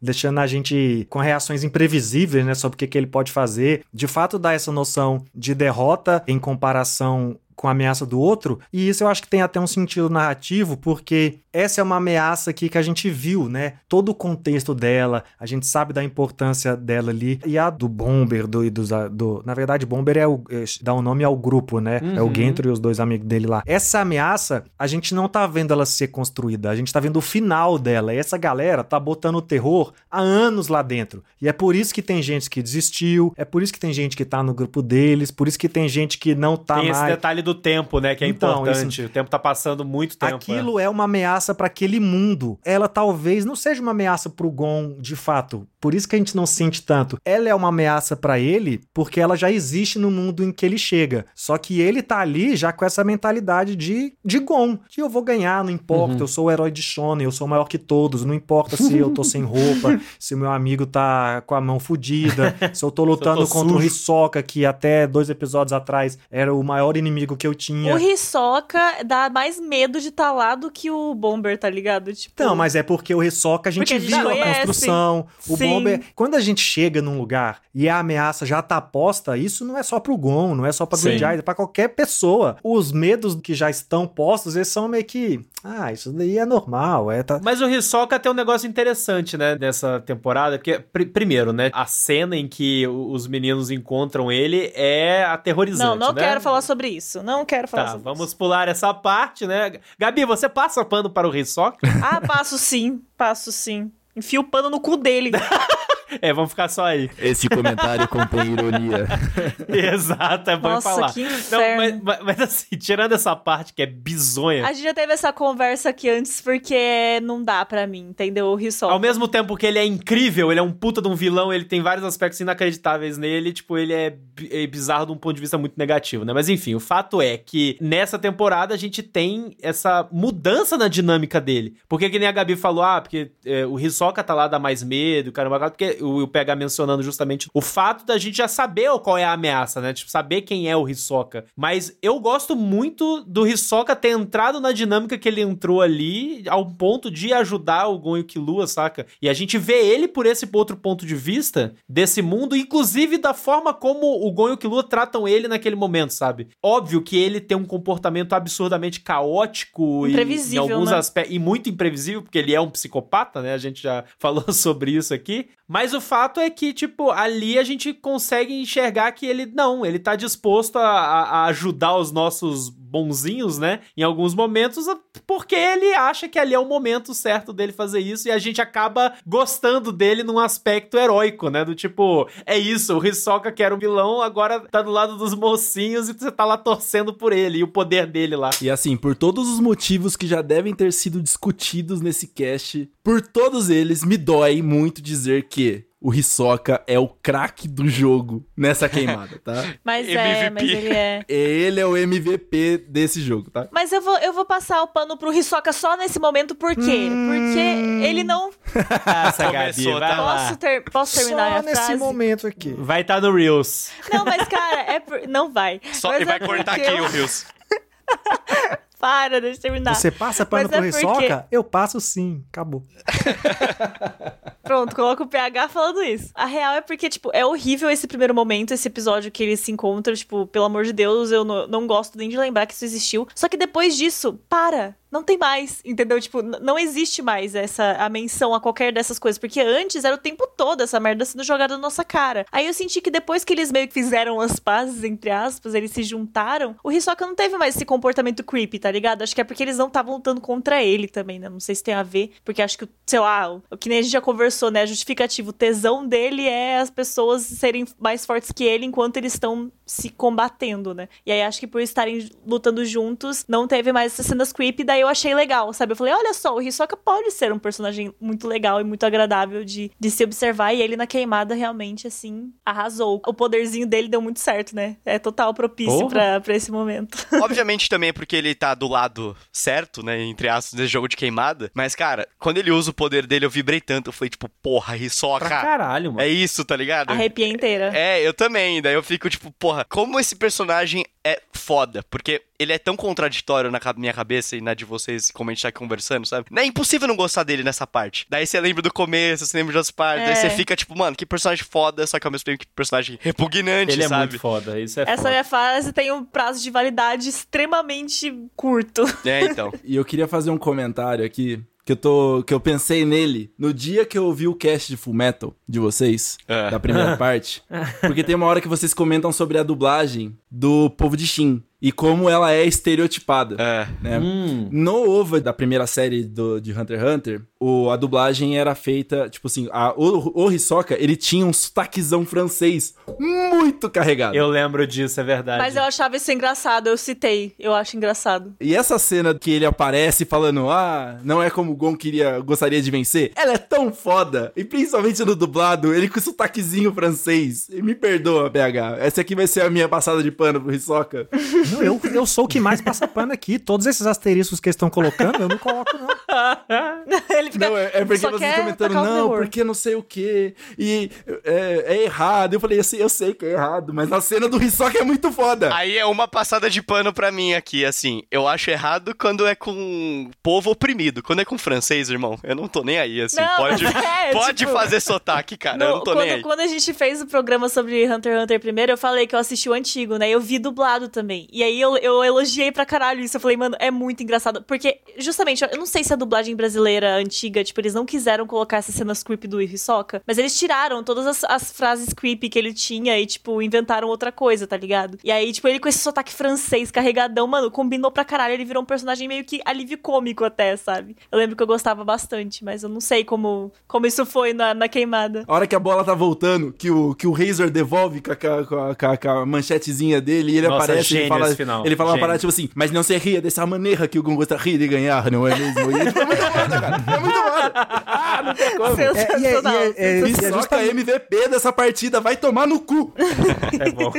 deixando a gente com reações imprevisíveis, né, sobre o que, que ele pode fazer. De fato dá essa noção de derrota em comparação com a ameaça do outro, e isso eu acho que tem até um sentido narrativo, porque essa é uma ameaça aqui que a gente viu, né? Todo o contexto dela, a gente sabe da importância dela ali, e a do Bomber, do, e dos, do na verdade, Bomber é o, é, dá o nome ao grupo, né? É o Uhum. Gentry e os dois amigos dele lá. Essa ameaça, a gente não tá vendo ela ser construída, a gente tá vendo o final dela, e essa galera tá botando o terror há anos lá dentro, e é por isso que tem gente que desistiu, é por isso que tem gente que tá no grupo deles, por isso que tem gente que não tá Tem mais... esse detalhe do tempo, né? Que é Então, importante. O tempo tá passando muito tempo. Aquilo é uma ameaça para aquele mundo. Ela talvez não seja uma ameaça pro Gon de fato. Por isso que a gente não sente tanto. Ela é uma ameaça para ele porque ela já existe no mundo em que ele chega. Só que ele tá ali já com essa mentalidade de, de Gon. Que eu vou ganhar, não importa. Uhum. Eu sou o herói de Shonen, eu sou maior que todos. Não importa se eu tô sem roupa, se o meu amigo tá com a mão fodida, se eu tô lutando tô contra o sujo. Hisoka, que até dois episódios atrás era o maior inimigo que eu tinha. O Hisoka dá mais medo de estar lá do que o Bomber, tá ligado? Tipo, Então, mas é porque o Hisoka a gente Porque viu a construção. O Sim. Bomber. Quando a gente chega num lugar e a ameaça já tá posta, isso não é só pro Gon, não é só pra. Green é pra qualquer pessoa. Os medos que já estão postos, eles são meio que. Ah, isso daí é normal. É, tá... Mas o Hisoka tem um negócio interessante, né, nessa temporada, porque, pr- primeiro, né, a cena em que os meninos encontram ele é aterrorizante, Não, não né? quero falar sobre isso. Não quero falar Tá, sobre vamos isso. pular essa parte, né? Gabi, você passa pano para o Hisoka? Ah, passo sim. Passo sim. Enfia o pano no cu dele. é, vamos ficar só aí. Esse comentário contém ironia. Exato, é bom Nossa, falar. que Não, inferno. mas, mas- mas assim, tirando essa parte que é bizonha, A gente já teve essa conversa aqui antes porque não dá pra mim, entendeu? O Hisoka. Ao mesmo tempo que ele é incrível, ele é um puta de um vilão, ele tem vários aspectos inacreditáveis nele, tipo, ele é, é bizarro de um ponto de vista muito negativo, né? Mas enfim, o fato é que nessa temporada a gente tem essa mudança na dinâmica dele. Porque que nem a Gabi falou, ah, porque é, o Hisoka tá lá, dá mais medo, caramba, quatro, porque o, o PH mencionando justamente o fato da gente já saber qual é a ameaça, né? Tipo, saber quem é o Hisoka. Mas eu gosto muito do Hisoka ter entrado na dinâmica que ele entrou ali, ao ponto de ajudar o Gon e o Killua, saca? E a gente vê ele por esse outro ponto de vista desse mundo, inclusive da forma como o Gon e o Killua tratam ele naquele momento, sabe? Óbvio que ele tem um comportamento absurdamente caótico e em alguns né? aspectos e muito imprevisível, porque ele é um psicopata, né? A gente já falou sobre isso aqui. Mas o fato é que, tipo, ali a gente consegue enxergar que ele, não, ele tá disposto a, a- ajudar os nossos bonzinhos, né? Em alguns momentos, porque ele acha que ali é o momento certo dele fazer isso e a gente acaba gostando dele num aspecto heróico, né? Do tipo, é isso, o Hisoka que era o vilão, agora tá do lado dos mocinhos e você tá lá torcendo por ele e o poder dele lá. E assim, por todos os motivos que já devem ter sido discutidos nesse cast, por todos eles, me dói muito dizer que o Hisoka é o craque do jogo nessa queimada, tá? Mas é, mas ele é. Ele é o MVP desse jogo, tá? Mas eu vou, eu vou passar o pano pro Hisoka só nesse momento, por quê? Porque ele não. Essa Começou, vai tá? Posso, ter, posso terminar Só a nesse frase? momento aqui. Vai estar no Reels. Não, mas cara, é por... não vai. Só, Mas e vai é cortar porque aqui eu- o Rios. Para, deixa eu terminar. Você passa pano Mas pro é porque- Hisoka? Eu passo sim. Acabou. Pronto, coloca o PH falando isso. A real é porque, tipo, é horrível esse primeiro momento, esse episódio que eles se encontram, tipo, pelo amor de Deus, eu não, não gosto nem de lembrar que isso existiu. Só que depois disso, para! Não tem mais, entendeu? Tipo, não existe mais essa a menção a qualquer dessas coisas, porque antes era o tempo todo essa merda sendo jogada na nossa cara. Aí eu senti que depois que eles meio que fizeram as pazes, entre aspas, eles se juntaram, o Hisoka não teve mais esse comportamento creepy, tá ligado? Acho que é porque eles não estavam lutando contra ele também, né? Não sei se tem a ver, porque acho que, sei lá, o o que nem a gente já conversou, né? Justificativo, o tesão dele é as pessoas serem mais fortes que ele enquanto eles estão se combatendo, né? E aí acho que por estarem lutando juntos, não teve mais essas cenas creepy, daí eu achei legal, sabe? Eu falei, olha só, o Hisoka pode ser um personagem muito legal e muito agradável de, de se observar, e ele na queimada realmente, assim, arrasou. O poderzinho dele deu muito certo, né? É total propício pra, pra esse momento. Obviamente também é porque ele tá do lado certo, né? Entre aspas, desse jogo de queimada. Mas, cara, quando ele usa o poder dele, eu vibrei tanto. Eu falei, tipo, porra, Hisoka. Pra caralho, mano. É isso, tá ligado? Arrepia inteira. É, eu também. Daí eu fico tipo, porra, como esse personagem é foda. Porque ele é tão contraditório na minha cabeça e na de vocês, como a gente tá aqui conversando, sabe? É impossível não gostar dele nessa parte. Daí você lembra do começo, você lembra das partes, É. daí você fica tipo, mano, que personagem foda, só que ao mesmo tempo que personagem repugnante, Ele é sabe? muito foda, isso é Essa foda. minha fase tem um prazo de validade extremamente curto. É, então. E eu queria fazer um comentário aqui. Que eu, tô, que eu pensei nele no dia que eu ouvi o cast de Full Metal de vocês, É. da primeira parte. Porque tem uma hora que vocês comentam sobre a dublagem do povo de Shin e como ela é estereotipada. É. né? Hum. No OVA da primeira série do, de Hunter x Hunter, o, a dublagem era feita, tipo assim, a, o, o Hisoka, ele tinha um sotaquezão francês muito carregado. Eu lembro disso, é verdade. Mas eu achava isso engraçado, eu citei. Eu acho engraçado. E essa cena que ele aparece falando, ah, não é como o Gon queria, gostaria de vencer, ela é tão foda. E principalmente no dublado, ele com sotaquezinho francês. E me perdoa, BH. Essa aqui vai ser a minha passada de pano pro Hisoka. Não, eu, eu sou o que mais passa pano aqui. Todos esses asteriscos que eles estão colocando, eu não coloco, não. Ele fica. Não, é, é porque vocês o não, porque não sei o quê. E é, é errado. Eu falei assim, eu sei que é errado, mas a cena do Hisoka é muito foda. Aí é uma passada de pano pra mim aqui, assim. Eu acho errado quando é com povo oprimido. Quando é com francês, irmão, eu não tô nem aí, assim. Não, pode é, pode tipo- fazer sotaque, cara. Não, eu não tô quando, nem aí. quando a gente fez o programa sobre Hunter x Hunter primeiro, eu falei que eu assisti o antigo, né? Eu vi dublado também. E aí eu, eu elogiei pra caralho isso. Eu falei, mano, é muito engraçado. Porque, justamente, eu não sei se a dublagem brasileira antiga, tipo, eles não quiseram colocar essas cenas creepy do Hisoka, mas eles tiraram todas as, as frases creepy que ele tinha e, tipo, inventaram outra coisa, tá ligado? E aí, tipo, ele com esse sotaque francês carregadão, mano, combinou pra caralho. Ele virou um personagem meio que alívio cômico até, sabe? Eu lembro que eu gostava bastante, mas eu não sei como, como isso foi na, na queimada. A hora que a bola tá voltando, que o, que o Razor devolve com a, com a- com a- com a- manchetezinha dele e ele Nossa, aparece e gênio fala, esse final, ele fala uma gênio. parada tipo assim, mas não se ria dessa maneira que o Gon gostaria de ganhar, não é mesmo? E, tipo, é muito foda, cara. É muito foda. Ah, não tem como. Sensacional. é- é- é- Hisoka justamente- MVP dessa partida, vai tomar no cu. É bom.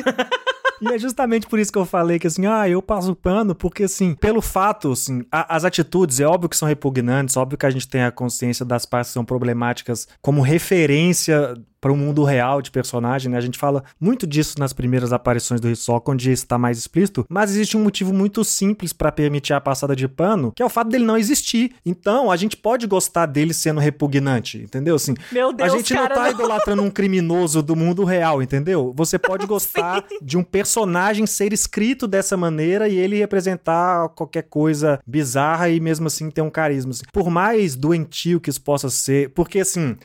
E é justamente por isso que eu falei que assim, ah, eu passo pano, porque assim, pelo fato, assim, a- as atitudes, é óbvio que são repugnantes, óbvio que a gente tem a consciência das partes que são problemáticas como referência para o mundo real de personagem, né? A gente fala muito disso nas primeiras aparições do Hisoka, onde isso está mais explícito, mas existe um motivo muito simples para permitir a passada de pano, que é o fato dele não existir. Então, a gente pode gostar dele sendo repugnante, entendeu? Assim, Meu Deus, a gente cara, não tá não. idolatrando um criminoso do mundo real, entendeu? Você pode gostar de um personagem ser escrito dessa maneira e ele representar qualquer coisa bizarra e mesmo assim ter um carisma. assim. Por mais doentio que isso possa ser, porque assim,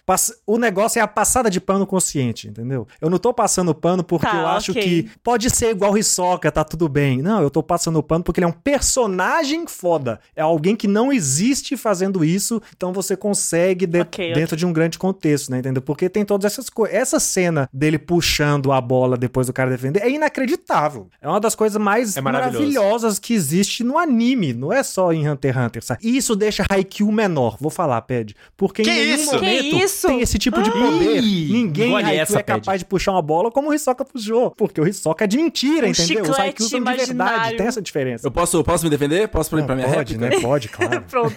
o negócio é a passada de pano consciente, entendeu? Eu não tô passando pano porque Tá, eu acho ok. que pode ser igual o Hisoka, tá tudo bem. Não, eu tô passando pano porque ele é um personagem foda. É alguém que não existe fazendo isso, então você consegue de- Ok, ok. dentro de um grande contexto, né, entendeu? Porque tem todas essas coisas. Essa cena dele puxando a bola depois do cara defender é inacreditável. É uma das coisas mais É maravilhosas que existe no anime, não é só em Hunter x Hunter, sabe? E isso deixa Haikyuu menor, vou falar, Ped. Porque Que em nenhum isso? momento Que isso? tem esse tipo de poder. Ih, Ninguém engole Haikyuu essa, é capaz de puxar uma bola como o Hisoka puxou. Porque o Hisoka é de mentira, Um entendeu? Os Haikyuu são de verdade, tem essa diferença. Eu posso, posso me defender? Posso ir pra minha pode, réplica? né? Pode, claro. Pronto.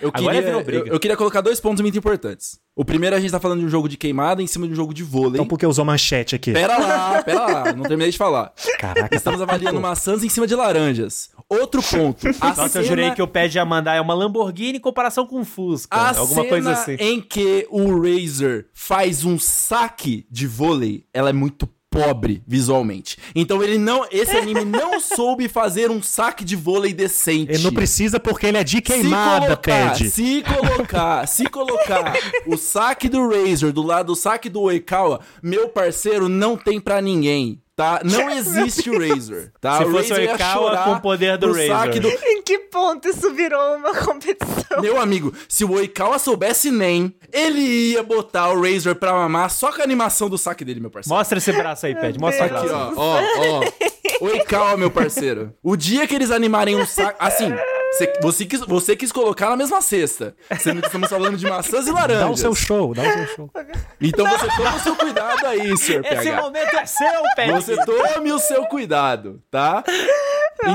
Eu Agora queria, eu, eu queria colocar dois pontos muito importantes. O primeiro, a gente tá falando de um jogo de queimada em cima de um jogo de vôlei. Então por que usou manchete aqui? Pera lá, pera lá, não terminei de falar. Caraca, Estamos avaliando maçãs em cima de laranjas. Outro ponto. A Nossa, eu cena- jurei que o Ped ia mandar é uma Lamborghini em comparação com um Fusca. A alguma cena coisa assim. em que o Razer faz um saque de vôlei, ela é muito pobre visualmente. Então ele não, esse anime não soube fazer um saque de vôlei decente. Ele não precisa porque ele é de queimada, Ped. Se colocar, se colocar o saque do Razer do lado do saque do Oikawa, meu parceiro, não tem pra ninguém. Tá? Não existe o Razor, tá? Se o fosse o Razor ia Oikawa com o poder do saque do... Em que ponto isso virou uma competição? Meu amigo, se o Oikawa soubesse nem, ele ia botar o Razor pra mamar só com a animação do saque dele, meu parceiro. Mostra esse braço aí, Pad. Mostra o. Aqui, braço. ó, ó, ó. Oikawa, meu parceiro. O dia que eles animarem um saco. Assim, você, você, quis, você quis colocar na mesma cesta. Sendo que estamos falando de maçãs e laranjas. Dá o seu show, dá o seu show. Então você toma o seu cuidado aí, senhor Esse PH. momento é seu, Pad. Você tome o seu cuidado, tá?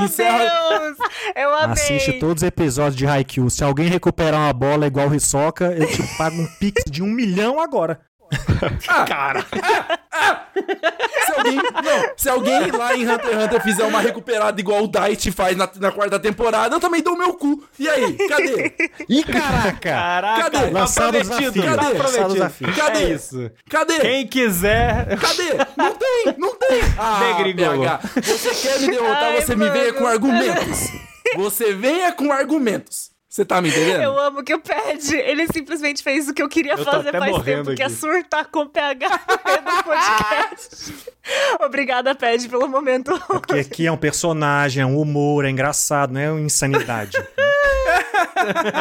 Encerra. Deus, eu amei. Assiste todos os episódios de Haikyuu. Se alguém recuperar uma bola igual o Hisoka, eu te pago um pix de um milhão agora. Cara. Se alguém, não, se alguém lá em Hunter x Hunter fizer uma recuperada igual o Daichi faz na, na quarta temporada, eu também dou meu cu. E aí, cadê? Ih, caraca! Caraca, Cadê? tá Lançado o prometido, tá Cadê? Prometido. desafio. Cadê? É isso. Cadê? Quem quiser... Cadê? Não tem, não tem. Ah. PH, você quer me derrotar, Ai, você me venha mano. com argumentos. Você venha com argumentos. Você tá me entendendo? Eu amo que o Pad, ele simplesmente fez o que eu queria Eu fazer faz tempo, que é aqui. surtar com o PH no podcast. Obrigada, Pad, pelo momento. Porque aqui é um personagem, é um humor, é engraçado, não é uma insanidade.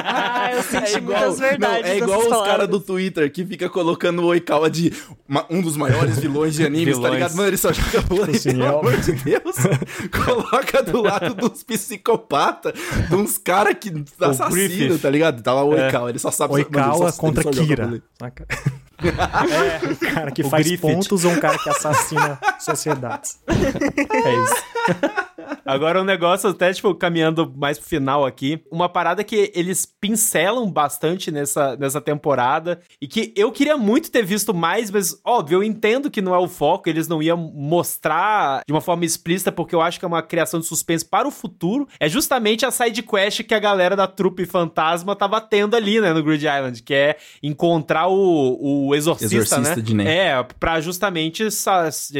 Ah, eu senti muitas não, verdades é igual os caras do Twitter que fica colocando o Oikawa de uma- um dos maiores vilões de animes, tá Vilões. ligado? Mano, ele só joga vôlei, Sim, pelo é amor de Deus. Coloca do lado dos psicopatas, de uns caras que assassino, Griffith. tá ligado? Tá lá o Oikawa, ele só sabe... Oikawa só- contra Kira. Saca? É, um cara que O faz Griffith. pontos ou um cara que assassina sociedades. É isso. Agora um negócio até, tipo, caminhando mais pro final aqui. Uma parada que eles pincelam bastante nessa, nessa temporada e que eu queria muito ter visto mais, mas, óbvio, eu entendo que não é o foco, eles não iam mostrar de uma forma explícita, porque eu acho que é uma criação de suspense para o futuro. É justamente a side quest que a galera da trupe fantasma tava tendo ali, né, no Grid Island, que é encontrar o, o exorcista, Exorcista né? de Nen. É, pra justamente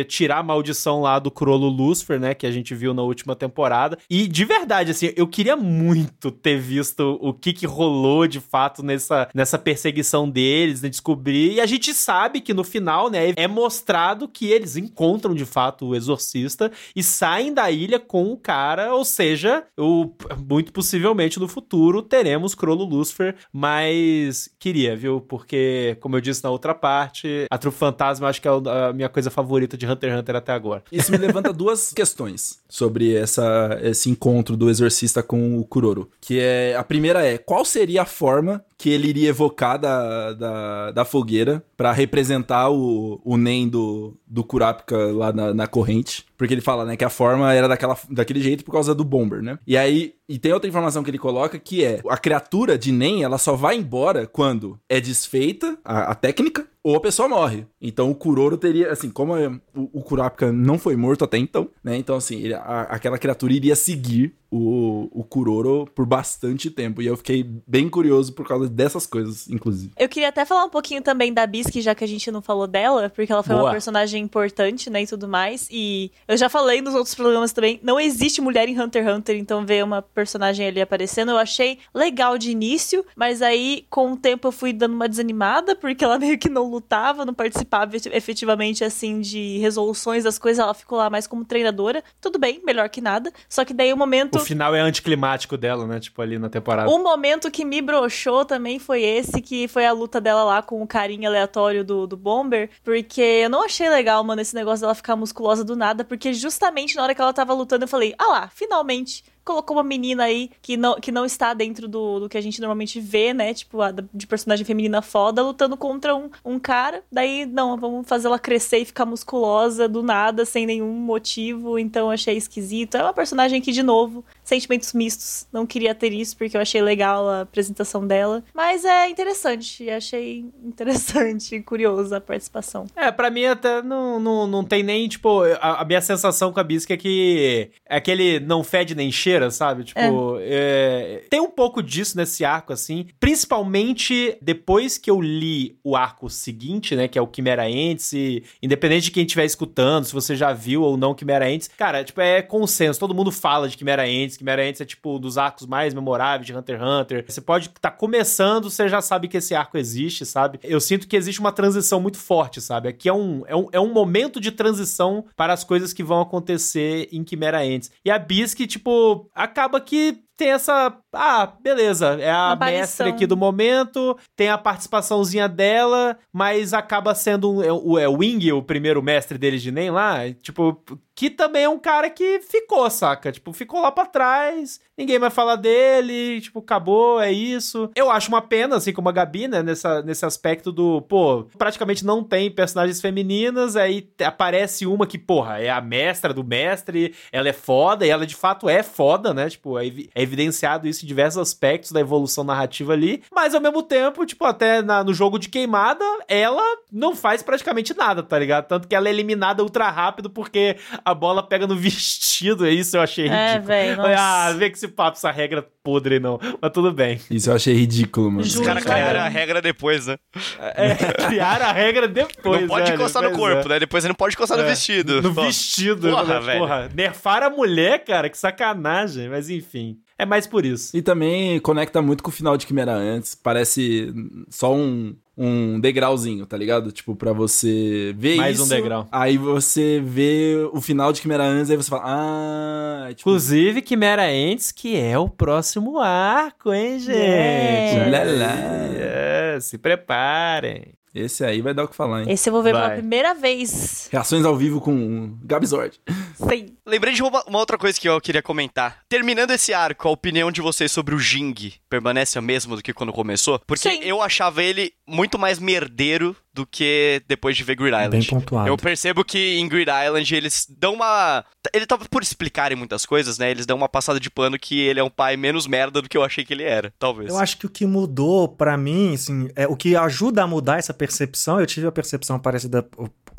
tirar a maldição lá do Crollo Lucifer, né? Que a gente viu na última temporada. E de verdade, assim, eu queria muito ter visto o que que rolou de fato nessa, nessa perseguição deles, né? Descobrir. E a gente sabe que no final, né? É mostrado que eles encontram de fato o exorcista e saem da ilha com o cara. Ou seja, o, muito possivelmente no futuro teremos Crollo Lucifer. Mas queria, viu? Porque, como eu disse na outra parte, a Trupe Fantasma acho que é a minha coisa favorita de Hunter x Hunter até agora. Isso me levanta duas questões sobre essa, esse encontro do exorcista com o Kuroro. Que é. A primeira é: qual seria a forma que ele iria evocar da, da, da fogueira pra representar o, o Nen do, do Kurapika lá na, na corrente? Porque ele fala, né, que a forma era daquela, daquele jeito por causa do Bomber, né? E aí, e tem outra informação que ele coloca que é: a criatura de Nen, ela só vai embora quando é desfeita a, a técnica ou a pessoa morre. Então o Kuroro teria, assim, como é- o, o Kurapika não foi morto até então, né? Então, assim, ele- a- aquela criatura iria seguir o, o Kuroro por bastante tempo. E eu fiquei bem curioso por causa dessas coisas, inclusive. Eu queria até falar um pouquinho também da Bisque, já que a gente não falou dela, porque ela foi Boa. uma personagem importante, né, e tudo mais. E eu já falei nos outros programas também, não existe mulher em Hunter x Hunter, então ver uma personagem ali aparecendo, eu achei legal de início, mas aí com o tempo eu fui dando uma desanimada, porque ela meio que não lutava, não participava efet- efetivamente, assim, de resoluções das coisas, ela ficou lá mais como treinadora. Tudo bem, melhor que nada. Só que daí o momento... O final é anticlimático dela, né? Tipo, ali na temporada. Um momento que me broxou também foi esse, que foi a luta dela lá com o carinha aleatório do, do Bomber, porque eu não achei legal, mano, esse negócio dela ficar musculosa do nada, porque justamente na hora que ela tava lutando eu falei, ah lá, finalmente colocou uma menina aí que não, que não está dentro do, do que a gente normalmente vê, né? Tipo, a de personagem feminina foda lutando contra um, um cara. Daí, não, vamos fazer ela crescer e ficar musculosa do nada, sem nenhum motivo. Então, achei esquisito. É uma personagem que, de novo, sentimentos mistos. Não queria ter isso porque eu achei legal a apresentação dela. Mas é interessante. Achei interessante e curiosa a participação. É, pra mim até não, não, não tem nem, tipo, a, a minha sensação com a Bisca é que é aquele não fede nem cheira, trecheira, sabe? Tipo, é, tem um pouco disso nesse arco, assim. Principalmente depois que eu li o arco seguinte, né? Que é o Quimera Ents. E, independente de quem estiver escutando, se você já viu ou não Quimera Ents, cara, tipo, é consenso. Todo mundo fala de Quimera Ents. Quimera Ents é, tipo, um dos arcos mais memoráveis de Hunter x Hunter. Você pode estar tá começando, você já sabe que esse arco existe, sabe? Eu sinto que existe uma transição muito forte, sabe? Aqui é um, é um, é um momento de transição para as coisas que vão acontecer em Quimera Ents. E a Bisque, tipo, acaba que tem essa. Ah, beleza. É a mestre aqui do momento, tem a participaçãozinha dela, mas acaba sendo um, é, o, é o Wing, o primeiro mestre deles de NEM lá. Tipo, que também é um cara que ficou, saca? Tipo, ficou lá pra trás, ninguém vai falar dele, tipo, acabou, é isso. Eu acho uma pena, assim, como a Gabi, né, nessa, nesse aspecto do, pô, praticamente não tem personagens femininas, aí aparece uma que, porra, é a mestra do mestre, ela é foda, e ela de fato é foda, né? Tipo, é, é evidenciado isso em diversos aspectos da evolução narrativa ali, mas ao mesmo tempo, tipo, até na, no jogo de queimada, ela não faz praticamente nada, tá ligado? Tanto que ela é eliminada ultra rápido porque a bola pega no vestido, é isso eu achei é, ridículo. É, velho. Ah, vê que esse papo, essa regra podre, não. Mas tudo bem. Isso eu achei ridículo, mano. Os caras criaram a regra depois, né? É, criaram a regra depois, Não pode velho, encostar no corpo, é. né? Depois você não pode encostar É, no vestido. No Pô. vestido, Porra, né? velho. Porra, nerfaram a mulher, cara, que sacanagem. Mas enfim, é mais por isso. E também conecta muito com o final de Quimera antes. Parece só um, um degrauzinho, tá ligado? Tipo, pra você ver Mais isso. um degrau. Aí você vê o final de Quimera antes, aí você fala, ah. Tipo, Inclusive, Quimera Ents, que é o próximo arco, hein, gente? Yes. Lá, lá. É, se preparem. esse aí vai dar o que falar, hein? Esse eu vou ver pela Vai. primeira vez. Reações ao vivo com Gabzord. Sim. Lembrei de uma, uma outra coisa que eu queria comentar. Terminando esse arco, a opinião de vocês sobre o Jing permanece a mesma do que quando começou? Porque Sim. eu achava ele muito mais merdeiro do que depois de ver Grid Island. Bem pontuado. Eu percebo que em Grid Island eles dão uma. Ele tava por explicarem muitas coisas, né? Eles dão uma passada de pano que ele é um pai menos merda do que eu achei que ele era, talvez. Eu acho que o que mudou pra mim, assim, é o que ajuda a mudar essa percepção. Eu tive a percepção parecida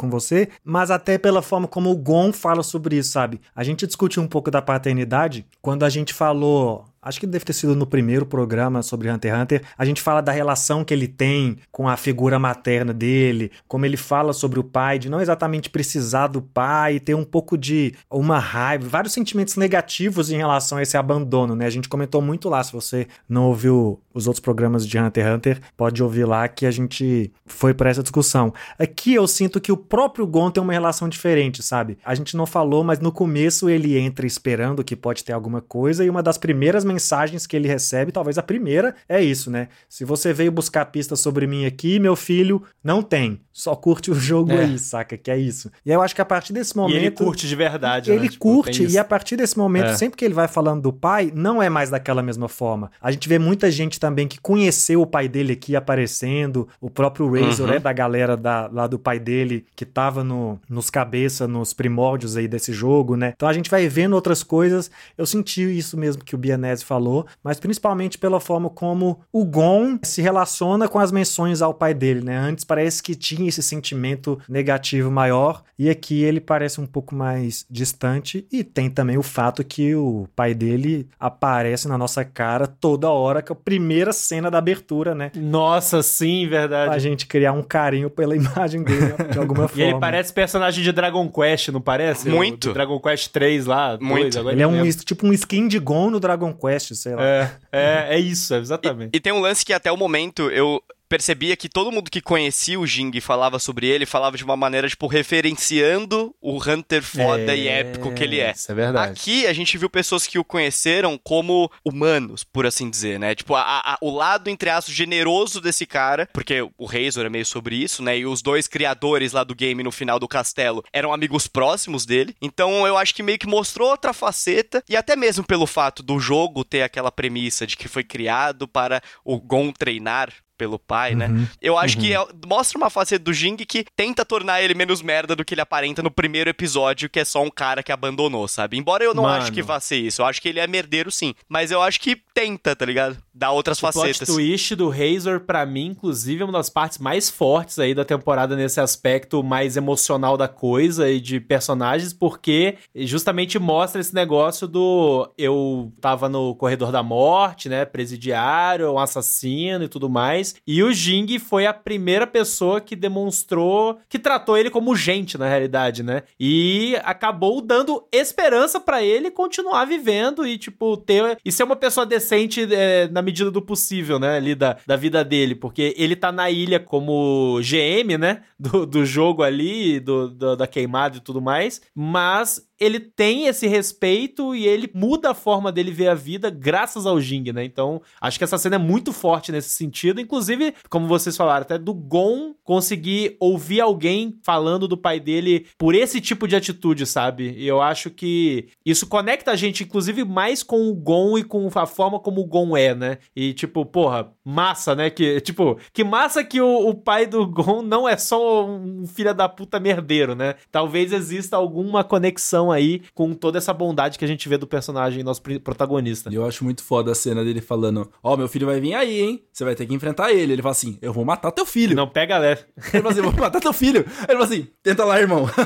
com você, mas até pela forma como o Gon fala sobre isso, sabe? A gente discutiu um pouco da paternidade quando a gente falou Acho que deve ter sido no primeiro programa sobre Hunter x Hunter. A gente fala da relação que ele tem com a figura materna dele, como ele fala sobre o pai, de não exatamente precisar do pai, ter um pouco de uma raiva, vários sentimentos negativos em relação a esse abandono, né? A gente comentou muito lá. Se você não ouviu os outros programas de Hunter x Hunter, pode ouvir lá que a gente foi para essa discussão. Aqui eu sinto que o próprio Gon tem uma relação diferente, sabe? A gente não falou, mas no começo ele entra esperando que pode ter alguma coisa e uma das primeiras mensagens que ele recebe, talvez a primeira, é isso, né? Se você veio buscar pistas sobre mim aqui, meu filho, não tem. Só curte o jogo É. aí, saca? Que é isso. E aí eu acho que a partir desse momento. E ele curte de verdade, Ele né? Tipo, curte, e a partir desse momento, É. sempre que ele vai falando do pai, não é mais daquela mesma forma. A gente vê muita gente também que conheceu o pai dele aqui aparecendo, o próprio Razor Uhum. é da galera da- lá do pai dele, que tava no, nos cabeça, nos primórdios aí desse jogo, né? Então a gente vai vendo outras coisas. Eu senti isso mesmo que o Bianese falou, mas principalmente pela forma como o Gon se relaciona com as menções ao pai dele, né? Antes parece que tinha esse sentimento negativo maior, e aqui ele parece um pouco mais distante, e tem também o fato que o pai dele aparece na nossa cara toda hora, que é a primeira cena da abertura, né? Nossa, sim, Pra verdade. gente criar um carinho pela imagem dele de alguma E forma. ele parece personagem de Dragon Quest, não parece? Muito. O, Dragon Quest 3 lá. dois, Muito. agora Ele é um tipo um skin de Gon no Dragon Quest, sei lá. É, é, é isso, exatamente. E tem um lance que até o momento eu percebia que todo mundo que conhecia o Jing e falava sobre ele falava de uma maneira, tipo, referenciando o Hunter foda e épico que ele é. Isso é verdade. Aqui a gente viu pessoas que o conheceram como humanos, por assim dizer, né? Tipo, a- a- o lado, entre aspas, generoso desse cara, porque o Razor é meio sobre isso, né? E os dois criadores lá do game no final do castelo eram amigos próximos dele. Então eu acho que meio que mostrou outra faceta, e até mesmo pelo fato do jogo ter aquela premissa de que foi criado para o Gon treinar pelo pai, né? Uhum. Eu acho que é- mostra uma faceta do Jing que tenta tornar ele menos merda do que ele aparenta no primeiro episódio, que é só um cara que abandonou, sabe? Embora eu não Mano. acho que vá ser isso, eu acho que ele é merdeiro sim, mas eu acho que tenta, tá ligado? Dá outras O facetas. twist do Razor, pra mim, inclusive, é uma das partes mais fortes aí da temporada nesse aspecto mais emocional da coisa e de personagens, porque justamente mostra esse negócio do eu tava no corredor da morte, né, presidiário, um assassino e tudo mais, e o Jing foi a primeira pessoa que demonstrou, que tratou ele como gente, na realidade, né, e acabou dando esperança pra ele continuar vivendo e, tipo, ter, e ser uma pessoa decente é, na medida do possível, né, ali da, da vida dele, porque ele tá na ilha como GM, né, do, do jogo ali, do, do- da queimada e tudo mais, mas ele tem esse respeito e ele muda a forma dele ver a vida graças ao Jing, né? Então, acho que essa cena é muito forte nesse sentido. Inclusive, como vocês falaram, até do Gon conseguir ouvir alguém falando do pai dele por esse tipo de atitude, sabe? E eu acho que isso conecta a gente, inclusive, mais com o Gon e com a forma como o Gon é, né? E, tipo, porra, massa, né? Que, tipo, que massa que o, o pai do Gon não é só um filho da puta merdeiro, né? Talvez exista alguma conexão aí com toda essa bondade que a gente vê do personagem, nosso protagonista. E eu acho muito foda a cena dele falando: Ó, meu filho vai vir aí, hein? Você vai ter que enfrentar ele. Ele fala assim: Eu vou matar teu filho. Não pega leve. Ele fala assim: Eu vou matar teu filho. Ele fala assim: Tenta lá, irmão.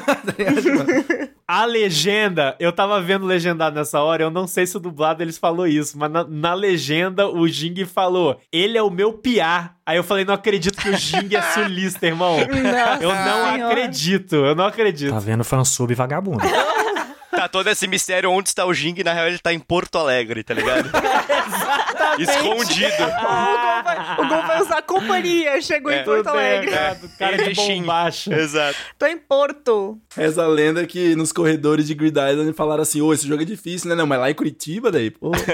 Tá A legenda, eu tava vendo legendado nessa hora, eu não sei se o dublado eles falou isso, mas na, na legenda o Jing falou: ele é o meu piá. Aí eu falei, não acredito que o Jing é sulista, irmão. Nossa Eu não Senhora. acredito, eu não acredito. Tá vendo fansub vagabundo. Tá todo esse mistério onde está o Jing, na real ele tá em Porto Alegre, tá ligado? Escondido. O Gon vai usar companhia, chegou É. em Porto Alegre. errado, cara de bombacha. Exato. Tô em Porto. Essa lenda que nos corredores de Grid Island falaram assim: Ô, esse jogo é difícil, né? Não, mas lá em Curitiba, daí, pô.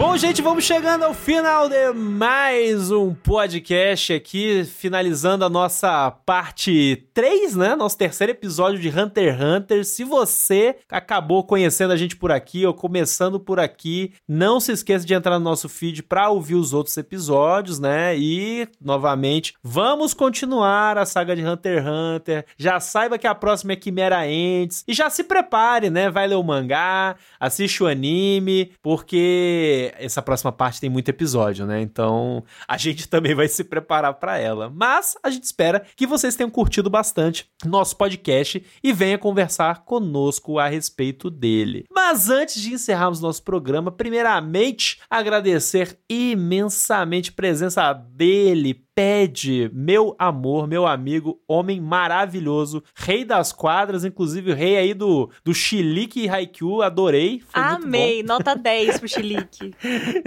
Bom, gente, vamos chegando ao final de mais um podcast aqui, finalizando a nossa parte 3, né? Nosso terceiro episódio de Hunter x Hunter. Se você acabou conhecendo a gente por aqui ou começando por aqui, não se esqueça de entrar no nosso feed para ouvir os outros episódios, né? E, novamente, vamos continuar a saga de Hunter x Hunter. Já saiba que a próxima é Quimera Ents. E já se prepare, né? Vai ler o mangá, assiste o anime, porque essa próxima parte tem muito episódio, né? Então a gente também vai se preparar para ela. Mas a gente espera que vocês tenham curtido bastante nosso podcast e venha conversar conosco a respeito dele. Mas antes de encerrarmos nosso programa, primeiramente agradecer imensamente a presença dele, Pede, meu amor, meu amigo, homem maravilhoso, rei das quadras, inclusive o rei aí do, do Chilique e Haikyuu, adorei. Foi muito Amei, nota 10 pro Chilique.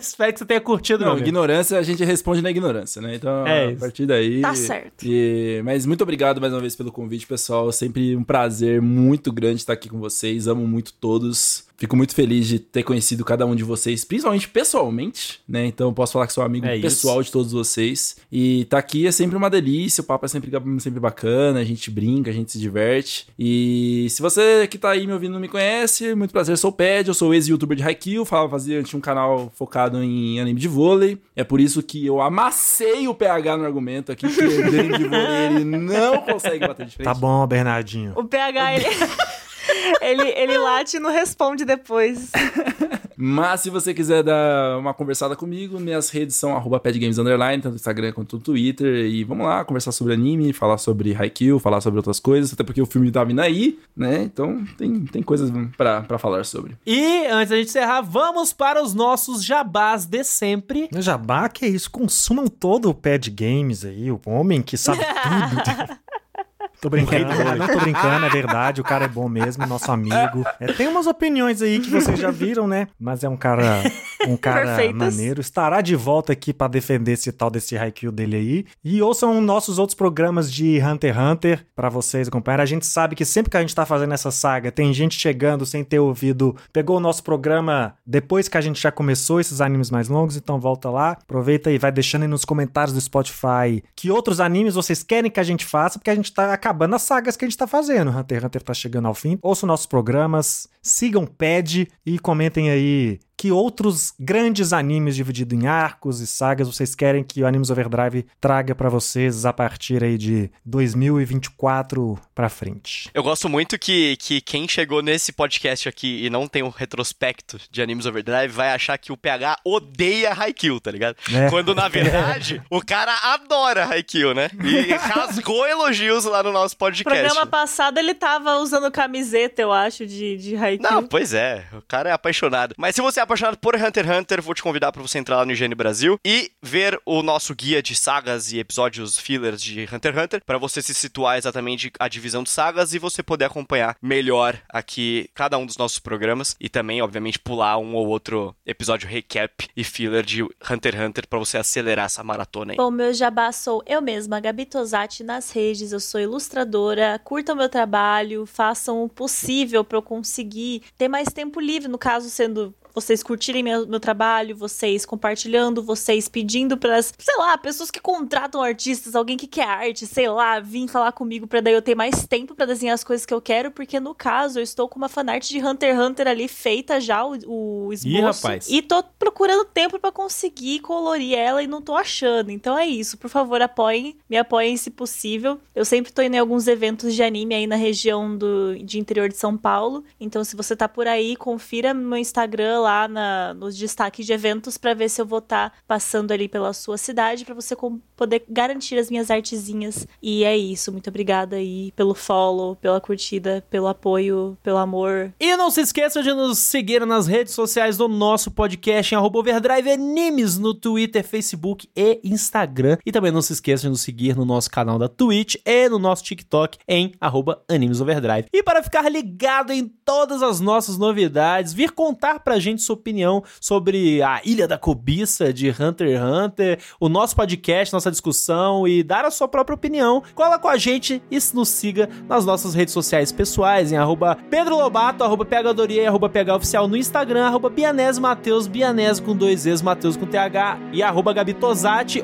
Espero que você tenha curtido, Não, meu amigo. ignorância, a gente responde na ignorância, né? Então, É a partir daí. Tá certo. E- Mas muito obrigado mais uma vez pelo convite, pessoal. Sempre um prazer muito grande estar aqui com vocês. Amo muito todos. Fico muito feliz de ter conhecido cada um de vocês, principalmente pessoalmente, né? Então posso falar que sou amigo É isso. pessoal de todos vocês. E tá aqui é sempre uma delícia, o papo é sempre, sempre bacana, a gente brinca, a gente se diverte. E se você que tá aí me ouvindo não me conhece, muito prazer, sou o Ped, eu sou ex-youtuber de Haikyuu, falava, fazia tinha um canal focado em anime de vôlei. É por isso que eu amassei o PH no argumento aqui, porque o anime de vôlei ele não consegue bater de frente. Tá bom, Bernardinho. O PH, ele, ele, ele late e não responde depois. Mas se você quiser dar uma conversada comigo, minhas redes são arroba padgames underline, tanto no Instagram quanto no Twitter. E vamos lá, conversar sobre anime, falar sobre Haikyuu, falar sobre outras coisas, até porque o filme tá vindo aí, né? Então tem, tem coisas pra, pra falar sobre. E antes da gente encerrar, vamos para os nossos jabás de sempre. Jabá, que é isso? Consumam todo o Pad Games aí, o homem que sabe tudo. Tô brincando, não tô brincando, é verdade, o cara é bom mesmo, nosso amigo. É, tem umas opiniões aí que vocês já viram, né? Mas é um cara Um cara Perfeitas. maneiro. Estará de volta aqui pra defender esse tal desse Haikyuu dele aí. E ouçam nossos outros programas de Hunter x Hunter pra vocês acompanharem. A gente sabe que sempre que a gente tá fazendo essa saga, tem gente chegando sem ter ouvido, pegou o nosso programa depois que a gente já começou esses animes mais longos, então volta lá, aproveita e vai deixando aí nos comentários do Spotify que outros animes vocês querem que a gente faça, porque a gente tá acabando as sagas que a gente tá fazendo. Hunter x Hunter tá chegando ao fim. Ouçam nossos programas, sigam o e comentem aí que outros grandes animes divididos em arcos e sagas vocês querem que o Animes Overdrive traga pra vocês a partir aí de 2024 pra frente. Eu gosto muito que, que quem chegou nesse podcast aqui e não tem um retrospecto de Animes Overdrive vai achar que o PH odeia Haikyuu, tá ligado? É. Quando, na verdade, o cara adora Haikyuu, né? E rasgou elogios lá no nosso No podcast. programa passado ele tava usando camiseta, eu acho, de, de Haikyuu. Não, pois é, o cara é apaixonado. Mas se você apaixonado por Hunter x Hunter, vou te convidar pra você entrar lá no IGN Brasil e ver o nosso guia de sagas e episódios fillers de Hunter x Hunter, pra você se situar exatamente a divisão de sagas e você poder acompanhar melhor aqui cada um dos nossos programas e também, obviamente, pular um ou outro episódio recap e filler de Hunter x Hunter pra você acelerar essa maratona aí. Bom, meu jabá sou eu mesma, Gabi Tosati, nas redes. Eu sou ilustradora. Curtam meu trabalho, façam o possível para eu conseguir ter mais tempo livre, no caso, sendo vocês curtirem meu, meu trabalho, vocês compartilhando, vocês pedindo para sei lá, pessoas que contratam artistas, alguém que quer arte, sei lá, vir falar comigo pra daí eu ter mais tempo pra desenhar as coisas que eu quero, porque no caso eu estou com uma fanart de Hunter x Hunter ali feita já, o, o esboço. rapaz. E tô procurando tempo pra conseguir colorir ela e não tô achando. Então é isso, por favor, apoiem, me apoiem se possível. Eu sempre tô indo em alguns eventos de anime aí na região do, de interior de São Paulo. Então se você tá por aí, confira meu Instagram lá na, nos destaques de eventos pra ver se eu vou estar passando ali pela sua cidade pra você poder garantir as minhas artezinhas. E é isso, muito obrigada aí pelo follow, pela curtida, pelo apoio, pelo amor. E não se esqueça de nos seguir nas redes sociais do nosso podcast em Overdrive Animes no Twitter, Facebook e Instagram. E também não se esqueça de nos seguir no nosso canal da Twitch e no nosso TikTok em arroba Animes Overdrive. E para ficar ligado em todas as nossas novidades, vir contar pra gente sua opinião sobre a Ilha da Cobiça de Hunter x Hunter, o nosso podcast, nossa discussão e dar a sua própria opinião, cola com a gente e nos siga nas nossas redes sociais pessoais em arroba Pedro Lobato, arroba e arroba PHOficial no Instagram, arroba Bianese Mateus, Bianese com dois Es, Mateus com TH e arroba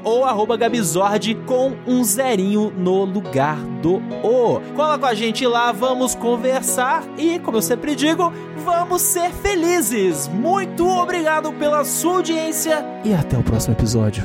ou arroba Gabizord com um zerinho no lugar do O. Cola com a gente lá, vamos conversar e, como eu sempre digo, vamos ser felizes. Muito obrigado pela sua audiência e até o próximo episódio.